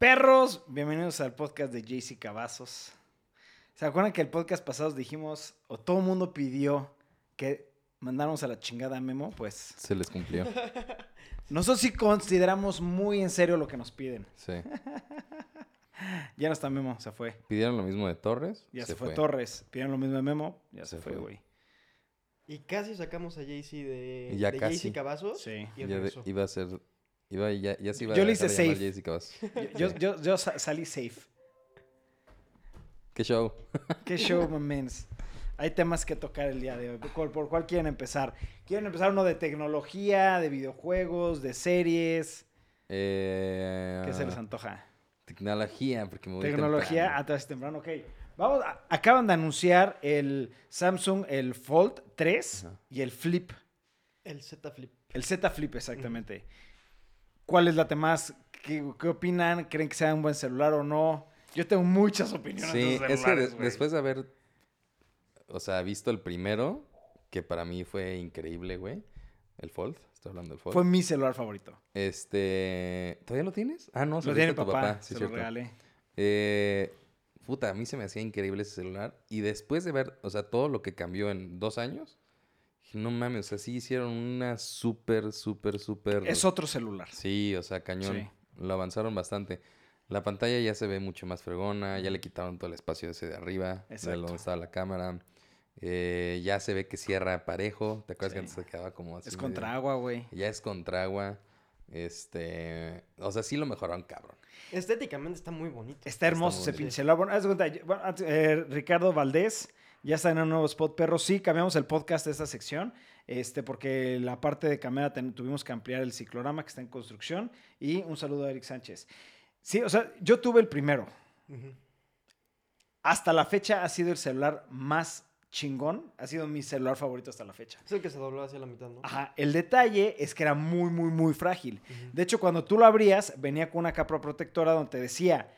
Perros, bienvenidos al podcast de JC Cavazos. ¿Se acuerdan que el podcast pasado dijimos, o todo el mundo pidió que mandáramos a la chingada a Memo? Pues Se les cumplió. nosotros sí consideramos muy en serio lo que nos piden. Sí. Ya no está Memo, se fue. Pidieron lo mismo de Torres. Ya se, fue. Torres. Pidieron lo mismo de Memo, ya se, Se fue, güey. Y casi sacamos a JC de, Ya de casi. JC Cavazos. Sí. Y Ya de- regresó. iba a ser. Iba, ya, ya se iba Yo a le hice safe. Yo, yo, yo sa- salí safe. ¿Qué show? Qué show, mamens. Hay temas que tocar el día de hoy. ¿Por, por cuál quieren empezar? ¿Quieren empezar uno de tecnología, de videojuegos, de series? Eh, ¿Qué se les antoja? Tecnología, porque me voy Tecnología temprano. atrás temprano, ok. Vamos, a- acaban de anunciar el Samsung, el Fold 3 Ajá. y el Flip. El Z Flip. El Z Flip, exactamente. ¿Cuál es la temas? ¿Qué, qué opinan? ¿Creen que sea un buen celular o no? Yo tengo muchas opiniones de Sí, esos es que de- después de haber, o sea, visto el primero, que para mí fue increíble, güey. El Fold, estoy hablando del Fold. Fue mi celular favorito. Este, ¿todavía lo tienes? Ah, no, se Lo tiene mi tu papá, sí, se lo cierto. regalé. Eh, puta, a mí se me hacía increíble ese celular. Y después de ver, o sea, todo lo que cambió en dos años, dije, no mames, o sea, sí hicieron una súper, súper, súper... Es otro celular. Sí, o sea, cañón. Sí. Lo avanzaron bastante. La pantalla ya se ve mucho más fregona, ya le quitaron todo el espacio ese de arriba, de Exacto. donde estaba la cámara. Eh, ya se ve que cierra parejo. ¿Te acuerdas Sí. que antes se quedaba como así? Es medio- contra agua, güey. Ya es contra agua. Este, o sea, sí lo mejoraron, cabrón. Estéticamente está muy bonito. Está hermoso. Bueno, haz de cuenta, yo- bueno, antes, eh, Ricardo Valdés ya está en un nuevo spot, perro. Sí, cambiamos el podcast de esta sección, este, porque la parte de cámara tuvimos que ampliar el ciclorama que está en construcción. Y un saludo a Eric Sánchez. Sí, o sea, yo tuve el primero. Hasta la fecha ha sido el celular más chingón. Ha sido mi celular favorito hasta la fecha. Es el que se dobló hacia la mitad, ¿no? Ajá, el detalle es que era muy, muy, muy frágil. De hecho, cuando tú lo abrías, venía con una capa protectora donde te decía,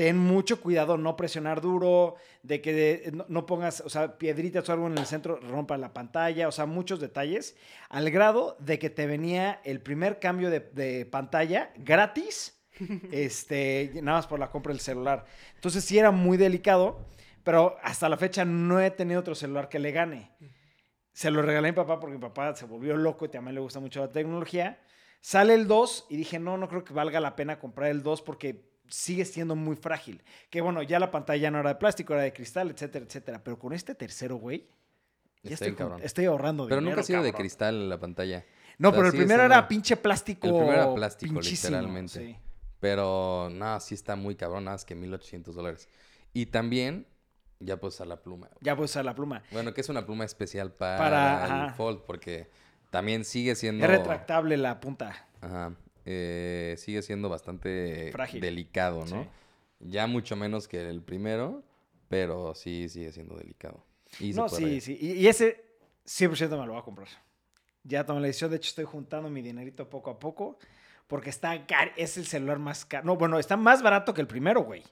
ten mucho cuidado, no presionar duro, de que no, no pongas, o sea, piedritas o algo en el centro, rompa la pantalla, o sea, muchos detalles, al grado de que te venía el primer cambio de, de pantalla gratis, este, nada más por la compra del celular. Entonces sí era muy delicado, pero hasta la fecha no he tenido otro celular que le gane. Se lo regalé a mi papá porque mi papá se volvió loco y también le gusta mucho la tecnología. Sale el 2 y dije, no, no creo que valga la pena comprar el 2 porque sigue siendo muy frágil. Que bueno, ya la pantalla no era de plástico, era de cristal, etcétera, etcétera. Pero con este tercero, güey, ya estoy, ahorrando Pero dinero, nunca ha sido de cristal la pantalla. No, O sea, pero el primero era pinche plástico. El primero era plástico, pinchísimo, literalmente. sí. Pero no, sí está muy cabrón, nada más que 1800 dólares. Y también, ya pues a la pluma. Ya puedes usar la pluma. Bueno, que es una pluma especial para, Para- el. Fold, porque también sigue siendo. Es retractable la punta. Ajá. Eh, sigue siendo bastante Frágil. delicado, ¿no? Sí. Ya mucho menos que el primero, pero sí sigue siendo delicado. Y No, sí, sí. Y, y ese 100% me lo voy a comprar. Ya tomé la decisión. De hecho, estoy juntando mi dinerito poco a poco. Porque está car es el celular más caro. No, bueno, está más barato que el primero, güey.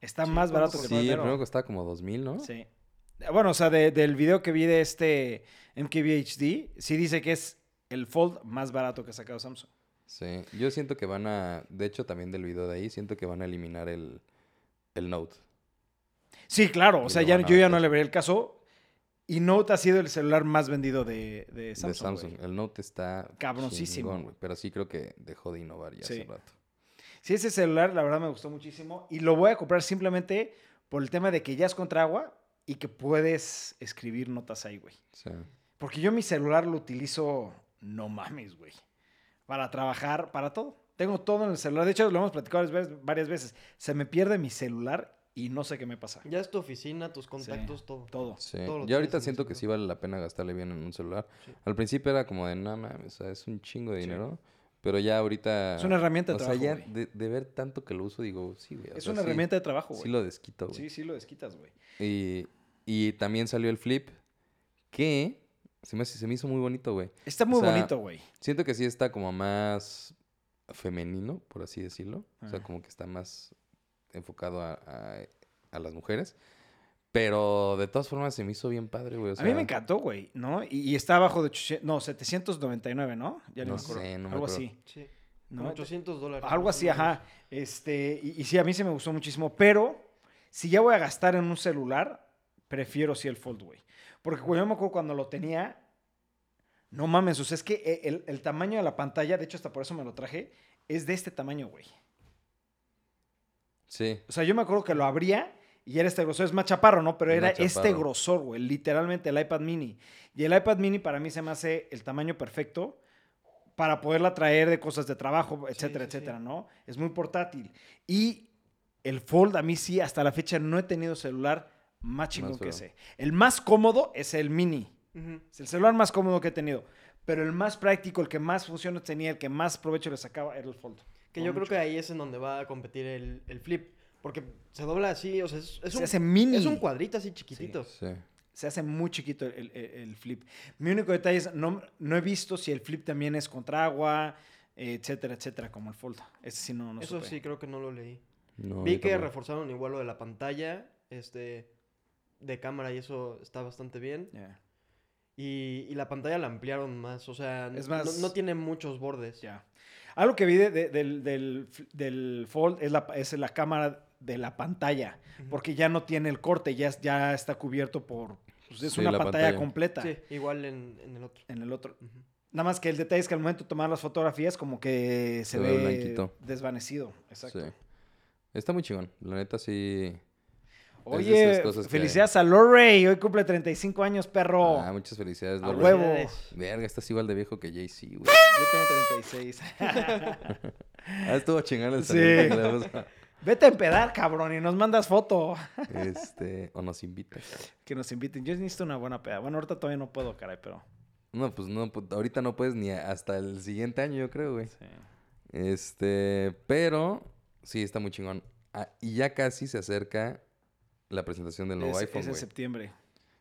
Está Sí, más ¿cuánto barato que el Sí, el primero. primero costaba como 2000, ¿no? Sí. Bueno, o sea, de- del video que vi de este MKBHD, sí dice que es el Fold más barato que ha sacado Samsung. Sí, yo siento que van a, de hecho también del video de ahí, siento que van a eliminar el, el Note. Sí, claro. O sea, ya, yo ya no le veré el caso. Y Note ha sido el celular más vendido de, de de Samsung. Samsung. güey. El Note está Cabroncísimo. chingón, pero sí creo que dejó de innovar ya Sí. hace rato. Sí, ese celular, la verdad, me gustó muchísimo. Y lo voy a comprar simplemente por el tema de que ya es contra agua y que puedes escribir notas ahí, güey. Sí. Porque yo mi celular lo utilizo, no mames, güey. Para trabajar, para todo. Tengo todo en el celular. De hecho, lo hemos platicado varias veces-. Se me pierde mi celular y no sé qué me pasa. Ya es tu oficina, tus contactos, todo. Todo. Sí. Todo Yo ahorita siento que sí vale la pena gastarle bien en un celular. Sí. Al principio era como de, no mames, o sea, es un chingo de Sí. dinero. Pero ya ahorita... Es una herramienta de O sea, trabajo, ya güey. de, de ver tanto que lo uso, digo, sí, güey. Es sea, una sí- herramienta de trabajo, Sí güey. lo desquito, güey. Sí, sí lo desquitas, güey. Y, y también salió el flip, que se me, se me hizo muy bonito, güey. Está muy O sea, bonito, güey. Siento que sí está como más femenino, por así decirlo. O sea, como que está más enfocado a, a- a las mujeres. Pero de todas formas se me hizo bien padre, güey. o a mí me encantó, güey, ¿no? Y, y está abajo de 800, no, 799, ¿no? Ya No me acuerdo. sé, no me Algo acuerdo. así. Sí. ¿no? 800 dólares. Algo así, ajá. Este, y, y sí, a mí se me gustó muchísimo. Pero si ya voy a gastar en un celular, prefiero sí el Fold, güey. Porque yo me acuerdo cuando lo tenía. No mames, o sea, es que e- el, el tamaño de la pantalla, de hecho, hasta por eso me lo traje, es de este tamaño, güey. Sí. O sea, yo me acuerdo que lo abría y era este grosor. Es más chaparro, ¿no? Pero era este grosor, güey. Literalmente el iPad mini. Y el iPad mini para mí se me hace el tamaño perfecto para poderla traer de cosas de trabajo, etcétera, sí, sí. etcétera, ¿no? Es muy portátil. Y el Fold a mí sí, hasta la fecha no he tenido celular más chingón que feo. ese. El más cómodo es el mini. Ujú. Es el celular más cómodo que he tenido. Pero el más práctico, el que más funciones tenía, el que más provecho le sacaba, era el Fold. Que yo creo mucho. que ahí es en donde va a competir el, el flip. Porque se dobla así, o sea, es, es Se un, hace mini. es un cuadrito así chiquitito. Sí. Se hace muy chiquito el, el- el flip. Mi único detalle es, no, no he visto si el flip también es contra agua, etcétera, etcétera, como el fold. Ese sí no, no Eso supe. sí, creo que no lo leí. No, Vi que tampoco. reforzaron igual lo de la pantalla, este, de cámara y eso está bastante bien. Ya, Y, y la pantalla la ampliaron más, o sea, Es no- más- no, tiene muchos bordes. ya. Algo que vi de- de- del, del, del fold es la, es la cámara de la pantalla, porque ya no tiene el corte, ya, es- ya está cubierto por... pues, es Sí, una la pantalla, pantalla. completa Sí, igual en, en el otro. en el otro. Nada más que el detalle es que al momento de tomar las fotografías como que se, Se ve ve blanquito. desvanecido. Exacto. Sí. Está muy chingón. La neta sí. Oye, que- felicidades a Lorray. Hoy cumple 35 años, perro. Ah, muchas felicidades, A Lorray. huevo. Verga, estás igual de viejo que Jay-Z, güey. Yo tengo 36. Ah, estuvo chingón el saludo Vete a empedar, cabrón, y nos mandas foto. Este, o nos invitas. Que nos inviten. Yo necesito una buena peda. Bueno, ahorita todavía no puedo, caray, pero. No, pues no, pues, ahorita no puedes ni hasta el siguiente año, yo creo, güey. Sí. Este, pero sí, está muy chingón. Ah, y ya casi se acerca la presentación del nuevo Es, iPhone, es en septiembre.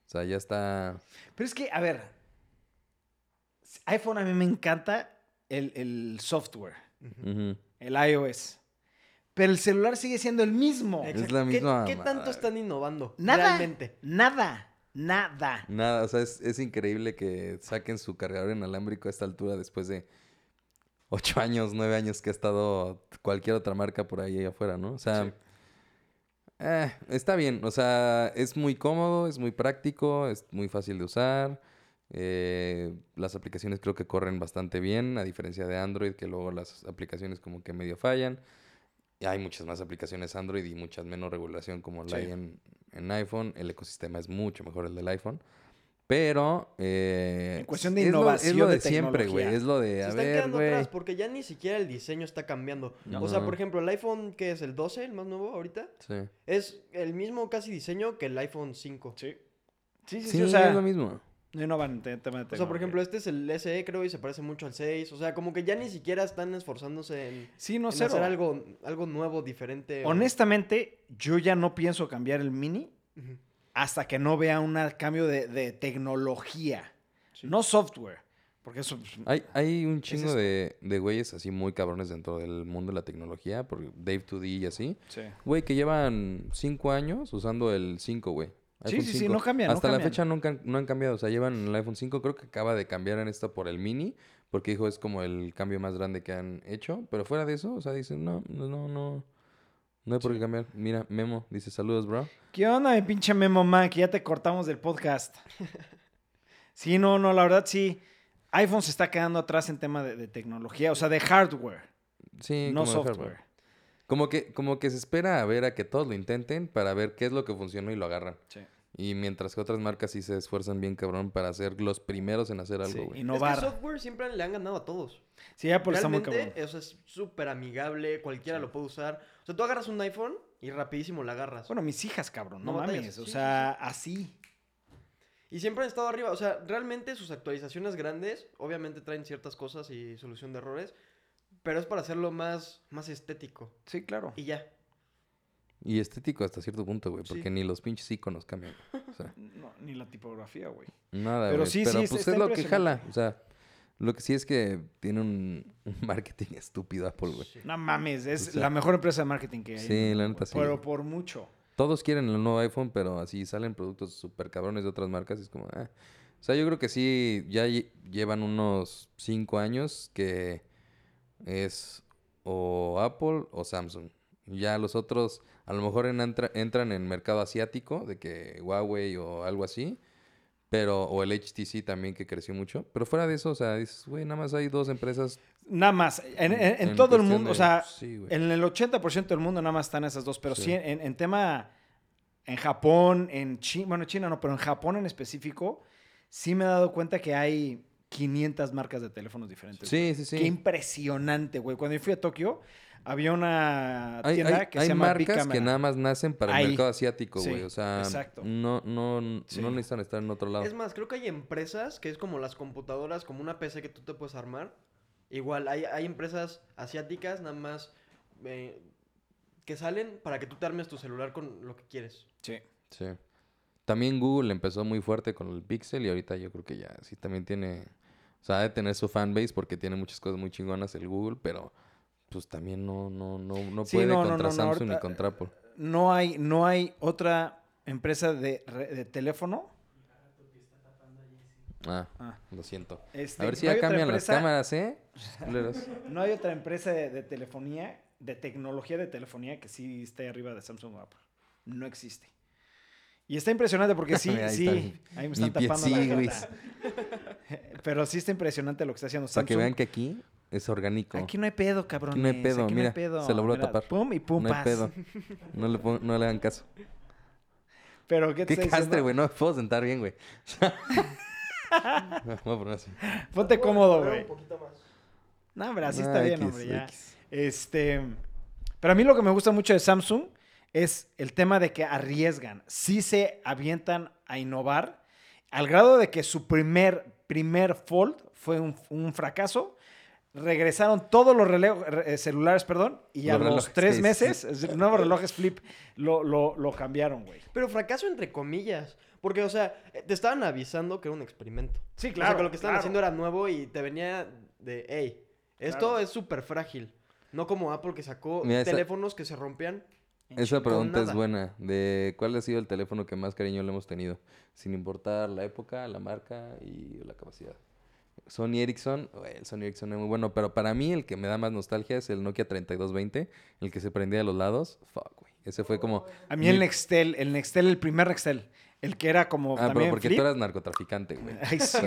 O sea, ya está... Pero es que, a ver. iPhone a mí me encanta el, el software, el iOS. Pero el celular sigue siendo el mismo. Exacto. la ¿Qué- misma ¿Qué, tanto están innovando? Nada. Realmente. Nada. Nada. Nada, o sea, es, es increíble que saquen su cargador inalámbrico a esta altura después de ocho años, nueve años que ha estado cualquier otra marca por ahí afuera, ¿no? O sea, Sí. Eh, está bien, o sea, es muy cómodo, es muy práctico, es muy fácil de usar. eh, las aplicaciones creo que corren bastante bien, a diferencia de Android, que luego las aplicaciones como que medio fallan. Y hay muchas más aplicaciones Android y muchas menos regulación como la Sí. hay en, en iPhone. El ecosistema es mucho mejor el del iPhone. Pero... eh, En cuestión de es lo- es innovación lo de, de siempre, güey. Es lo de, Se a están ver, quedando atrás porque ya ni siquiera el diseño está cambiando. No. O sea, por ejemplo, el iPhone, que es el 12, el más nuevo ahorita, Sí. es el mismo casi diseño que el iPhone 5. Sí. Sí, sí, Sí, sí. O sea, es lo mismo. no innovan en tema de O sea, por ejemplo, este es el SE, creo, y se parece mucho al 6. O sea, como que ya ni siquiera están esforzándose en, Sí, no en sé. hacer algo, algo nuevo, diferente. o- Honestamente, yo ya no pienso cambiar el mini Ujú. Hasta que no vea un cambio de, de tecnología. Sí. No software. Porque eso. pues, Hay, hay un chingo de, de güeyes así muy cabrones dentro del mundo de la tecnología, por Dave 2D y así. sí. Güey, que llevan cinco años usando el 5, güey. Sí, iPhone sí, sí, 5. no cambian, no Hasta la fecha nunca, no han cambiado. O sea, llevan el iPhone 5. Creo que acaba de cambiar en esto por el mini. Porque dijo es como el cambio más grande que han hecho. Pero fuera de eso, o sea, dicen, no, no, no, no. Hay por qué cambiar. Mira, Memo dice saludos, bro. ¿Qué onda, mi pinche Memo Man? Que ya te cortamos del podcast. sí, no, no, la verdad sí. iPhone se está quedando atrás en tema de, de tecnología, o sea, de hardware, Sí, no como de hardware. software. Como que, como que se espera a ver a que todos lo intenten para ver qué es lo que funcionó y lo agarran. Sí. Y mientras que otras marcas sí se esfuerzan bien cabrón para ser los primeros en hacer algo, Sí, güey. Es que innovar. el software siempre le han ganado a todos. Sí, ya por está muy Realmente, cabrón. eso es súper amigable, cualquiera lo puede usar. O sea, tú agarras un iPhone y rapidísimo la agarras. Bueno, mis hijas, cabrón, no, mames. O sí, sea, así. Y siempre han estado arriba. O sea, realmente sus actualizaciones grandes, obviamente traen ciertas cosas y solución de errores. Pero es para hacerlo más, más estético. Sí, claro. Y ya. Y estético hasta cierto punto, güey. Sí. Porque ni los pinches iconos cambian. O sea, No, ni la tipografía, güey. nada, Pero güey. sí, Pero sí, pues es lo que jala. O sea, lo que sí es que tiene un, un marketing estúpido Apple, güey. No mames, es O sea, la mejor empresa de marketing que hay. sí, la neta sí, Pero por mucho. Todos quieren el nuevo iPhone, pero así salen productos súper cabrones de otras marcas. Y es como, ah. O sea, yo creo que sí, ya lle- llevan unos cinco años que es o Apple o Samsung. Ya los otros a lo mejor en- entra- entran en mercado asiático, de que Huawei o algo así. Pero, o el HTC también que creció mucho. Pero fuera de eso, o sea, dices, güey, nada más hay dos empresas. Nada más. En, en- en En todo el mundo, de- o sea, sí, en el 80% del mundo nada más están esas dos, pero sí, Sí. en, en tema, en Japón, en China, bueno, China no, pero en Japón en específico, sí me he dado cuenta que hay 500 marcas de teléfonos diferentes. Sí, sí, sí. Qué impresionante, güey. Cuando yo fui a Tokio, había una Hay, tienda hay- que hay se llama Big marcas que nada más nacen para Ahí. el mercado asiático, Sí, güey. o sea, exacto. no, no, Sí. no necesitan estar en otro lado. Es más, creo que hay empresas que es como las computadoras, como una PC que tú te puedes armar. Igual, hay, hay empresas asiáticas nada más eh, que salen para que tú te armes tu celular con lo que quieres. Sí. Sí. También Google empezó muy fuerte con el Pixel y ahorita yo creo que ya sí también tiene, o sea, ha de tener su fanbase porque tiene muchas cosas muy chingonas el Google, pero pues también no, no, no, no Sí, puede no, contra no, Samsung ni contra Apple. No hay, no hay otra empresa de, teléfono. Ah, Ah. lo siento. Este, A ver si ya cambian las cámaras, ¿eh? No hay otra empresa de, de telefonía, de tecnología de telefonía que sí esté arriba de Samsung o Apple. No existe. Y está impresionante porque sí, ahí sí. está ahí me están pie, tapando sí, la. Pero sí está impresionante lo que está haciendo Para Samsung. que vean que aquí es orgánico. Aquí no hay pedo, cabrón. no hay pedo, mira, se logró tapar. Pum y pum, no hay paz. pedo. No le, pon- no le hagan caso. Pero ¿qué te Qué castre, güey. No me puedo sentar bien, güey. Voy a poner así. Ponte cómodo, Pero güey. Un poquito más. No, hombre, así Ah, está bien, X, hombre, ya. Este, pero a mí lo que me gusta mucho de Samsung es el tema de que arriesgan, sí se avientan a innovar, al grado de que su primer, primer Fold fue un, un fracaso. Regresaron todos los releo- re- eh, celulares, perdón, y a Los los relojes, tres sí, meses, es nuevos relojes flip, lo, lo, lo cambiaron, güey. Pero fracaso entre comillas. Porque, o sea, eh, te estaban avisando que era un experimento. Sí, o sea, que lo que estaban claro. haciendo era nuevo y te venía de, hey, esto Claro. es súper frágil. No como Apple que sacó Mira, esa- teléfonos que se rompían. Esa pregunta es buena. De cuál ha sido el teléfono que más cariño le hemos tenido, sin importar la época, la marca y la capacidad. Sony Ericsson, güey, el Sony Ericsson es muy bueno, pero para mí el que me da más nostalgia es el Nokia 3220, el que se prendía de los lados. Fuck, güey. Ese fue como A mí el mi- Nextel, el Nextel, el primer Nextel, el que era como Ah, pero también porque flip. tú eras narcotraficante, güey. Ay, sí.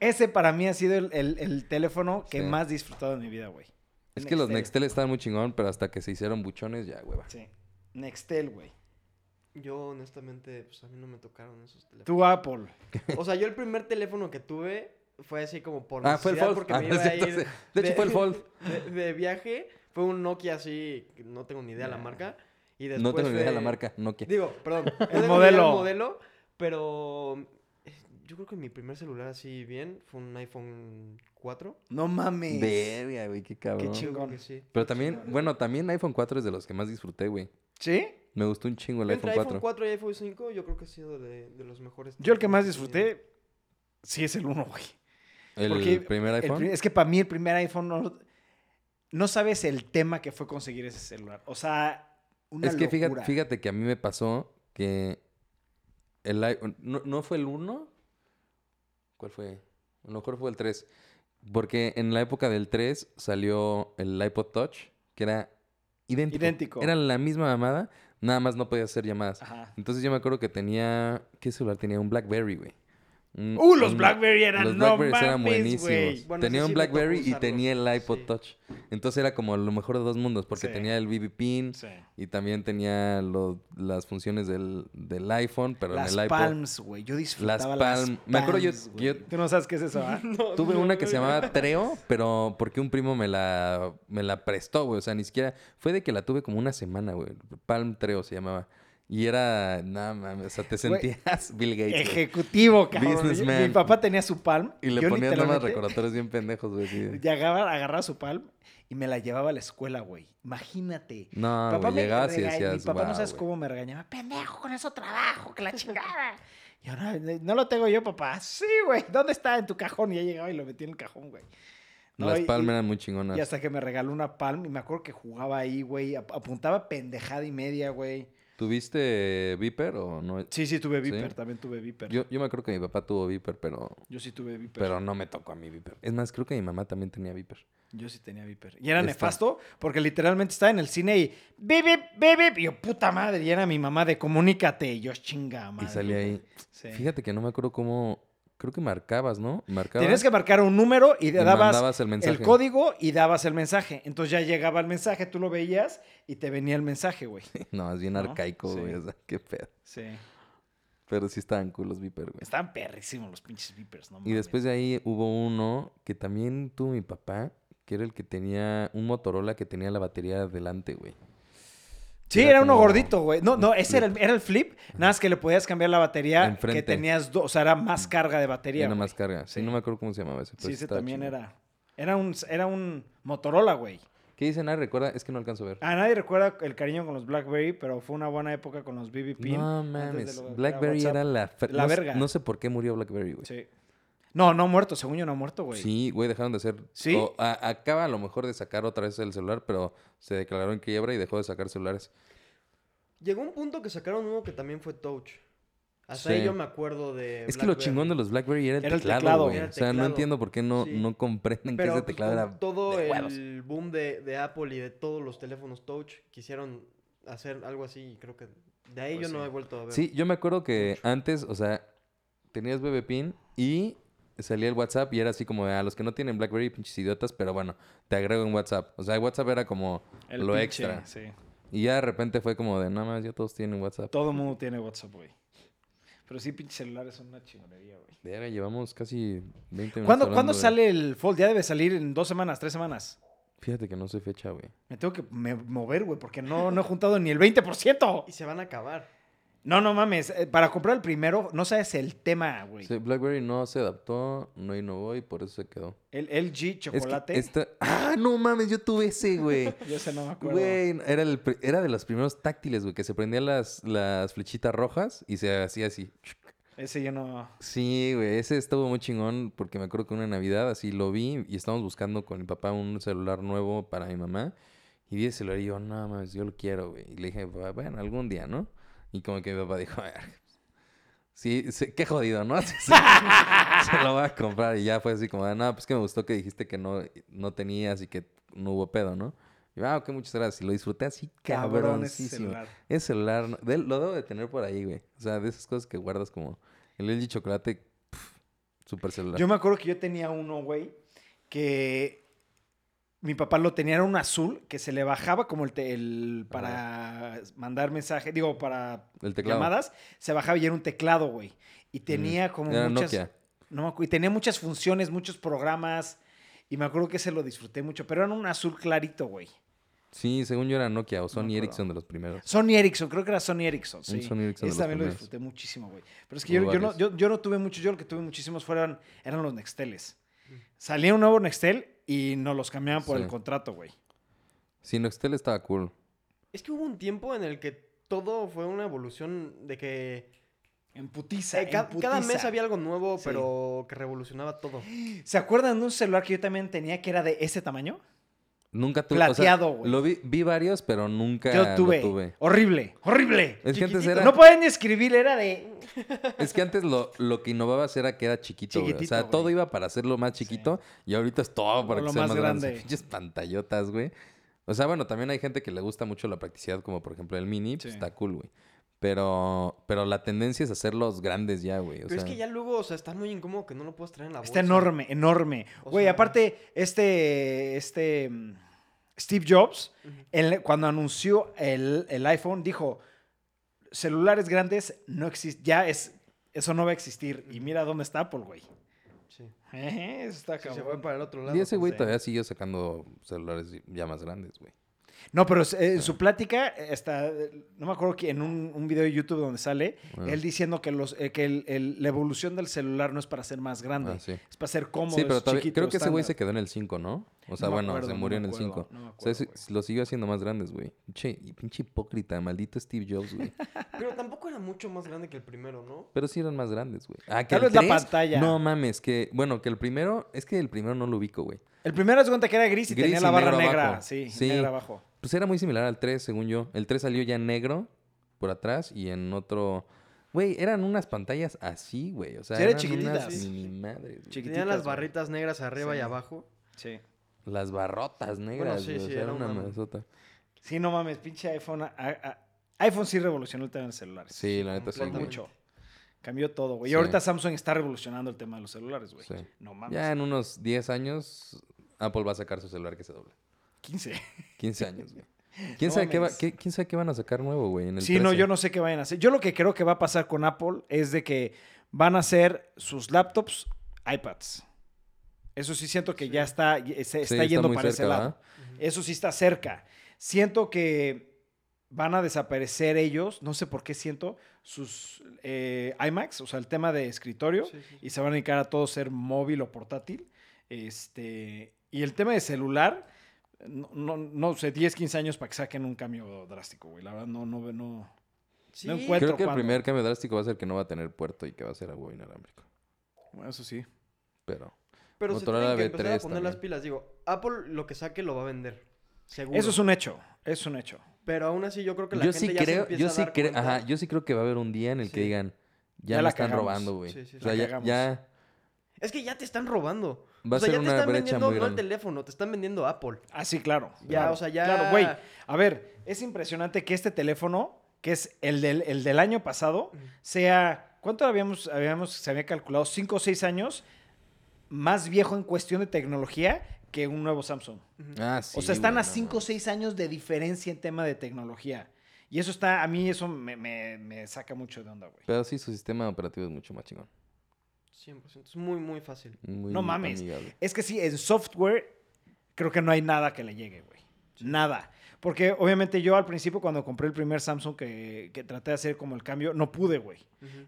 Ese para mí ha sido el, el- el teléfono que Sí. más he disfrutado en mi vida, güey. Es que los Nextel estaban muy chingón, pero hasta que se hicieron buchones ya, hueva. Sí. Nextel, güey. Yo, honestamente, pues a mí no me tocaron esos teléfonos. Tu Apple. O sea, yo el primer teléfono que tuve fue así como por Ah, fue el Fold. porque Ah, me iba a ir sí. De hecho, fue el Fold. De, de viaje. Fue un Nokia así, no tengo ni idea la Ya. marca. Y después No tengo ni idea de la marca, Nokia. Digo, perdón. del modelo. modelo, pero eh, yo creo que mi primer celular así bien fue un iPhone 4. No mames. Verga, güey, qué cabrón. Qué Chingón. que sí. Pero también, bueno, también iPhone 4 es de los que más disfruté, güey. ¿Sí? Me gustó un chingo el Entre iPhone iPhone 4. 4 y iPhone 5, yo creo que ha sido de, de los mejores. Yo el que más disfruté, sí es el 1, güey. El Porque primer iPhone. es que para mí el primer iPhone no, no sabes el tema que fue conseguir ese celular. O sea, una es que fíjate, locura. fíjate que a mí me pasó que el iPhone, no, no fue el 1. ¿Cuál fue? A lo mejor fue el 3. Porque en la época del 3 salió el iPod Touch, que era idéntico. Idéntico. Era la misma mamada, nada más no podía hacer llamadas. Ajá. Entonces yo me acuerdo que tenía. ¿Qué celular tenía? Un Blackberry, güey. Un- Uh, los un- Blackberry eran Los no Blackberries eran mames, buenísimos. güey. Bueno, tenía un sí Blackberry y tenía el iPod sí. Touch. Entonces era como lo mejor de dos mundos, porque Sí. tenía el BB Pin Sí. y también tenía lo- las funciones del, del iPhone, pero Las en el iPod. Palms, güey. Yo disfrutaba las, Palm. Me acuerdo yo- yo- Tú no sabes qué es eso, ¿ah? No, Tuve no, una que no, se no. llamaba Treo, pero porque un primo me la, me la prestó, güey. O sea, ni siquiera. Fue de que la tuve como una semana, güey. Palm Treo se llamaba. Y era. Nada mames. O sea, te sentías Bill Gates. Ejecutivo, cabrón. Businessman. Mi papá tenía su Palm. Y le ponías nada más literalmente recordatorios bien pendejos, güey. de- Y agarraba, agarraba su Palm y me la llevaba a la escuela, güey. Imagínate. No, Papá güey. Llegabas y decías. Mi papá no "Guau, sabes güey". cómo me regañaba. Pendejo, con eso trabajo, que la chingada. Y ahora, no lo tengo yo, papá. Sí, güey. ¿Dónde está? En tu cajón. Y ya llegaba y lo metí en el cajón, güey. No, Las y- Palm y- eran muy chingonas. Y hasta que me regaló una Palm y me acuerdo que jugaba ahí, güey. ap- Apuntaba pendejada y media, güey. ¿Tuviste Viper o no? Sí, sí, tuve ¿Sí? Viper. También tuve Viper. Yo, Yo, yo me acuerdo que mi papá tuvo Viper, pero, sí tuve Viper. pero no me tocó a mí Viper. Es más, creo que mi mamá también tenía Viper. Yo sí tenía Viper. Y era Está. nefasto porque literalmente estaba en el cine y bip, bip, bip, bip", Y yo, puta madre. Y era mi mamá de comunícate. Y yo, chinga madre. Y salía ahí. Sí. Fíjate que no me acuerdo cómo. Creo que marcabas, ¿no? Marcabas. Tenías que marcar un número y le dabas el el código y dabas el mensaje. Entonces ya llegaba el mensaje, tú lo veías y te venía el mensaje, güey. No, es bien ¿No? arcaico, Sí. güey. O sea, qué pedo. Sí. Pero sí estaban cool los Viper, güey. Estaban perrísimos los pinches Vipers, ¿no? Y después de ahí hubo uno que también tuvo mi papá, que era el que tenía un Motorola que tenía la batería adelante, güey. Sí, era era uno gordito, güey. No, no, ese era el, era el flip. Nada más que le podías cambiar la batería. Enfrente. Que tenías dos, o sea, era más carga de batería. Era güey. más carga. Sí, Sí. no me acuerdo cómo se llamaba ese. Sí, ese también chido. era. Era un, era un Motorola, güey. ¿Qué dicen? Nadie recuerda. Es que no alcanzo a ver. A nadie recuerda el cariño con los BlackBerry, pero fue una buena época con los BB Pin. no mames. Blackberry era la... La no verga. No sé por qué murió Blackberry, güey. Sí. No, no ha muerto, según yo no ha muerto, güey. Sí, güey, dejaron de hacer. ¿Sí? o a- acaba a lo mejor de sacar otra vez el celular, pero se declaró en quiebra y dejó de sacar celulares. Llegó un punto que sacaron uno que también fue Touch. Hasta Sí. ahí yo me acuerdo de. Es que lo chingón de los Blackberry era el Era el teclado, teclado. güey. Era el O sea, no entiendo por qué no, Sí. no comprenden que Pero ese pues, teclado con era todo de el boom de, de Apple y de todos los teléfonos Touch quisieron hacer algo así y creo que de ahí Pues yo no he vuelto a ver. Sí, yo me acuerdo que antes, o sea, tenías BB Pin y salía el WhatsApp y era así como de, a los que no tienen BlackBerry, pinches idiotas, pero bueno, te agrego en WhatsApp. O sea, WhatsApp era como El lo pinche, extra. Sí. Y ya de repente fue como de, nada más, ya todos tienen WhatsApp. Todo el mundo tiene WhatsApp, güey. Pero sí, pinches celulares son una chingonería, güey. Verga, llevamos casi 20 minutos. ¿Cuándo, hablando ¿cuándo de- sale el Fold? Ya debe salir en dos semanas, tres semanas. Fíjate que no sé fecha, güey. Me tengo que me- mover, güey, porque no, no he juntado ni el 20%. Y se van a acabar. No, no mames. eh, Para comprar el primero, no sabes el tema, güey. Sí, BlackBerry no se adaptó, no innovó y por eso se quedó. El LG Es que chocolate. esta- Ah, no mames, yo tuve ese, güey. Yo ese no me acuerdo. Güey, era, el, era de los primeros táctiles, güey, que se prendían las, las flechitas rojas y se hacía así. Ese yo no. Sí, güey, ese estuvo muy chingón porque me acuerdo que una Navidad así lo vi y estábamos buscando con mi papá un celular nuevo para mi mamá. Y vi el celular y yo, no mames, yo lo quiero, güey. Y le dije, "Bu- bueno, algún día, ¿no? Y como que mi papá dijo, "A ver, sí, sí, qué jodido, ¿no? Sí, sí, se lo voy a comprar. Y ya fue así como, no, pues que me gustó que dijiste que no, no tenías y que no hubo pedo, ¿no? Y yo, ah, ok, muchas gracias. Y lo disfruté así, Cabrón ese celular. Ese celular, no- de- lo debo de tener por ahí, güey. O sea, de esas cosas que guardas como el LG chocolate, super celular. Yo me acuerdo que yo tenía uno, güey, que mi papá lo tenía, era un azul, que se le bajaba como el, te- el para mandar mensaje, digo, para el llamadas, se bajaba y era un teclado, güey. Y tenía como Era muchas... Nokia. No y tenía muchas funciones, muchos programas, y me acuerdo que ese lo disfruté mucho, pero era un azul clarito, güey. Sí, según yo era Nokia o Sony. Ericsson de los primeros. Sony Ericsson, creo que era Sony Ericsson, sí. Sony Ericsson Ese también lo disfruté muchísimo, güey. Pero es que yo, yo no, yo, yo no tuve muchos, yo lo que tuve muchísimos fueron, eran los Nexteles. Salía un nuevo Nextel y nos los cambiaban por Sí. el contrato, güey. Sí, Nextel estaba cool. Es que hubo un tiempo en el que todo fue una evolución de que En putiza, eh, ca- en cada mes había algo nuevo, Sí. pero que revolucionaba todo. ¿Se acuerdan de un celular que yo también tenía que era de ese tamaño? Nunca tuve. Plateado, güey. lo vi, vi varios, pero nunca Yo tuve. lo tuve. Horrible, horrible. Es que antes era. No pueden escribir, era de... Es que antes lo, lo que innovabas era que era chiquito, güey. O sea, todo iba para hacerlo más chiquito y ahorita es todo para que sea más más grande. Pinches pantallotas, güey. O sea, bueno, también hay gente que le gusta mucho la practicidad, como por ejemplo el mini, pues está cool, güey. Pero, pero la tendencia es hacerlos grandes ya, güey. O Pero sea, es que ya luego, o sea, está muy incómodo que no lo puedas traer en la bolsa. Está enorme, enorme. O Güey, sea- aparte, este, este Steve Jobs, él, cuando anunció el, el iPhone, dijo, celulares grandes no existen, ya es, eso no va a existir. Y mira dónde está Apple, güey. Sí. Eh, eso está Sí, se fue para el otro lado. y ese güey sí. todavía siguió sacando celulares ya más grandes, güey. No, pero eh, en su plática, eh, está, eh, no me acuerdo que en un, un video de YouTube donde sale, Ah. él diciendo que, los, eh, que el- el- la evolución del celular no es para ser más grande, Ah, sí. es para ser cómodo. Sí, pero todavía- creo que ese güey se quedó en el 5, ¿no? O sea, No bueno, acuerdo, se murió en el acuerdo, 5. no me o sea, lo siguió haciendo más grandes, güey. Che, y pinche hipócrita, maldito Steve Jobs, güey. Pero tampoco era mucho más grande que el primero, ¿no? Pero sí eran más grandes, güey. Ah, que Tal el vez la 3, pantalla. No mames, que, bueno, que el primero, es que el primero no lo ubico, güey. El primero es cuenta que era gris y Gris tenía y la barra negra. abajo. Sí, Sí. negra abajo. Pues era muy similar al 3, según yo. El 3 salió ya en negro por atrás y en otro. Güey, eran unas pantallas así, güey. O sea, Sí, eran chiquititas. unas Sí. güey. Chiquititas, Tenían las barritas negras arriba Sí. y abajo. Sí. las barrotas negras, sí, güey, o sí, sea, era una mesota. Sí, no mames, pinche iPhone. a- a- iPhone sí revolucionó el tema de los celulares. Sí, la neta sí. Mucho. Cambió todo, güey. Y ahorita Samsung está revolucionando el tema de los celulares, güey. Sí. No mames. Ya en unos 10 años, Apple va a sacar su celular que se doble. 15. 15 años, güey. ¿Quién, No sabe qué va, qué- ¿Quién sabe qué van a sacar nuevo, güey? En el Sí, no, 13? yo no sé qué vayan a hacer. Yo lo que creo que va a pasar con Apple es de que van a hacer sus laptops iPads. Eso sí siento que ya está, y- se Sí, está yendo para ese lado. Eso sí está cerca. Siento que van a desaparecer ellos, no sé por qué siento, sus eh, iMacs, o sea, el tema de escritorio, Sí, sí, sí. y se van a dedicar a todo ser móvil o portátil. Este, y el tema de celular, no, no, no sé, 10, 15 años para que saquen un cambio drástico, güey. La verdad, no, no, no. Sí, No encuentro Creo que el cuándo. primer cambio drástico va a ser que no va a tener puerto y que va a ser agua inalámbrico. Bueno, eso sí. Pero Pero se tienen que empezar a V3 poner las también. pilas. Digo, Apple lo que saque lo va a vender. Seguro. Eso es un hecho, es un hecho. Pero aún así yo creo que la yo gente sí ya se creo, empieza yo a sí dar creo, cuenta. ajá, yo sí creo que va a haber un día en el que Sí. digan, ya, Ya me la están cagamos. robando, güey. Sí, sí, o sea, ya, ya Es que ya te están robando. Va a o sea, ser ya te una están brecha vendiendo muy no el teléfono, te están vendiendo Apple. Ah, sí, claro. Ya, claro, o sea, ya- Claro, güey. A ver, es impresionante que este teléfono, que es el del, el del año pasado, sea. ¿Cuánto habíamos, habíamos, se había calculado? ¿Cinco o seis años más viejo en cuestión de tecnología que un nuevo Samsung? Ah, sí, o sea, están a no 5 o mames. 6 años de diferencia en tema de tecnología. Y eso está, a mí eso me, me- me saca mucho de onda, güey. Pero sí, su sistema operativo es mucho más chingón. 100%. Es muy, muy fácil. Muy No mames. amigable. Es que sí, en software creo que no hay nada que le llegue, güey. Nada. Porque obviamente yo al principio cuando compré el primer Samsung que, que traté de hacer como el cambio, no pude, güey.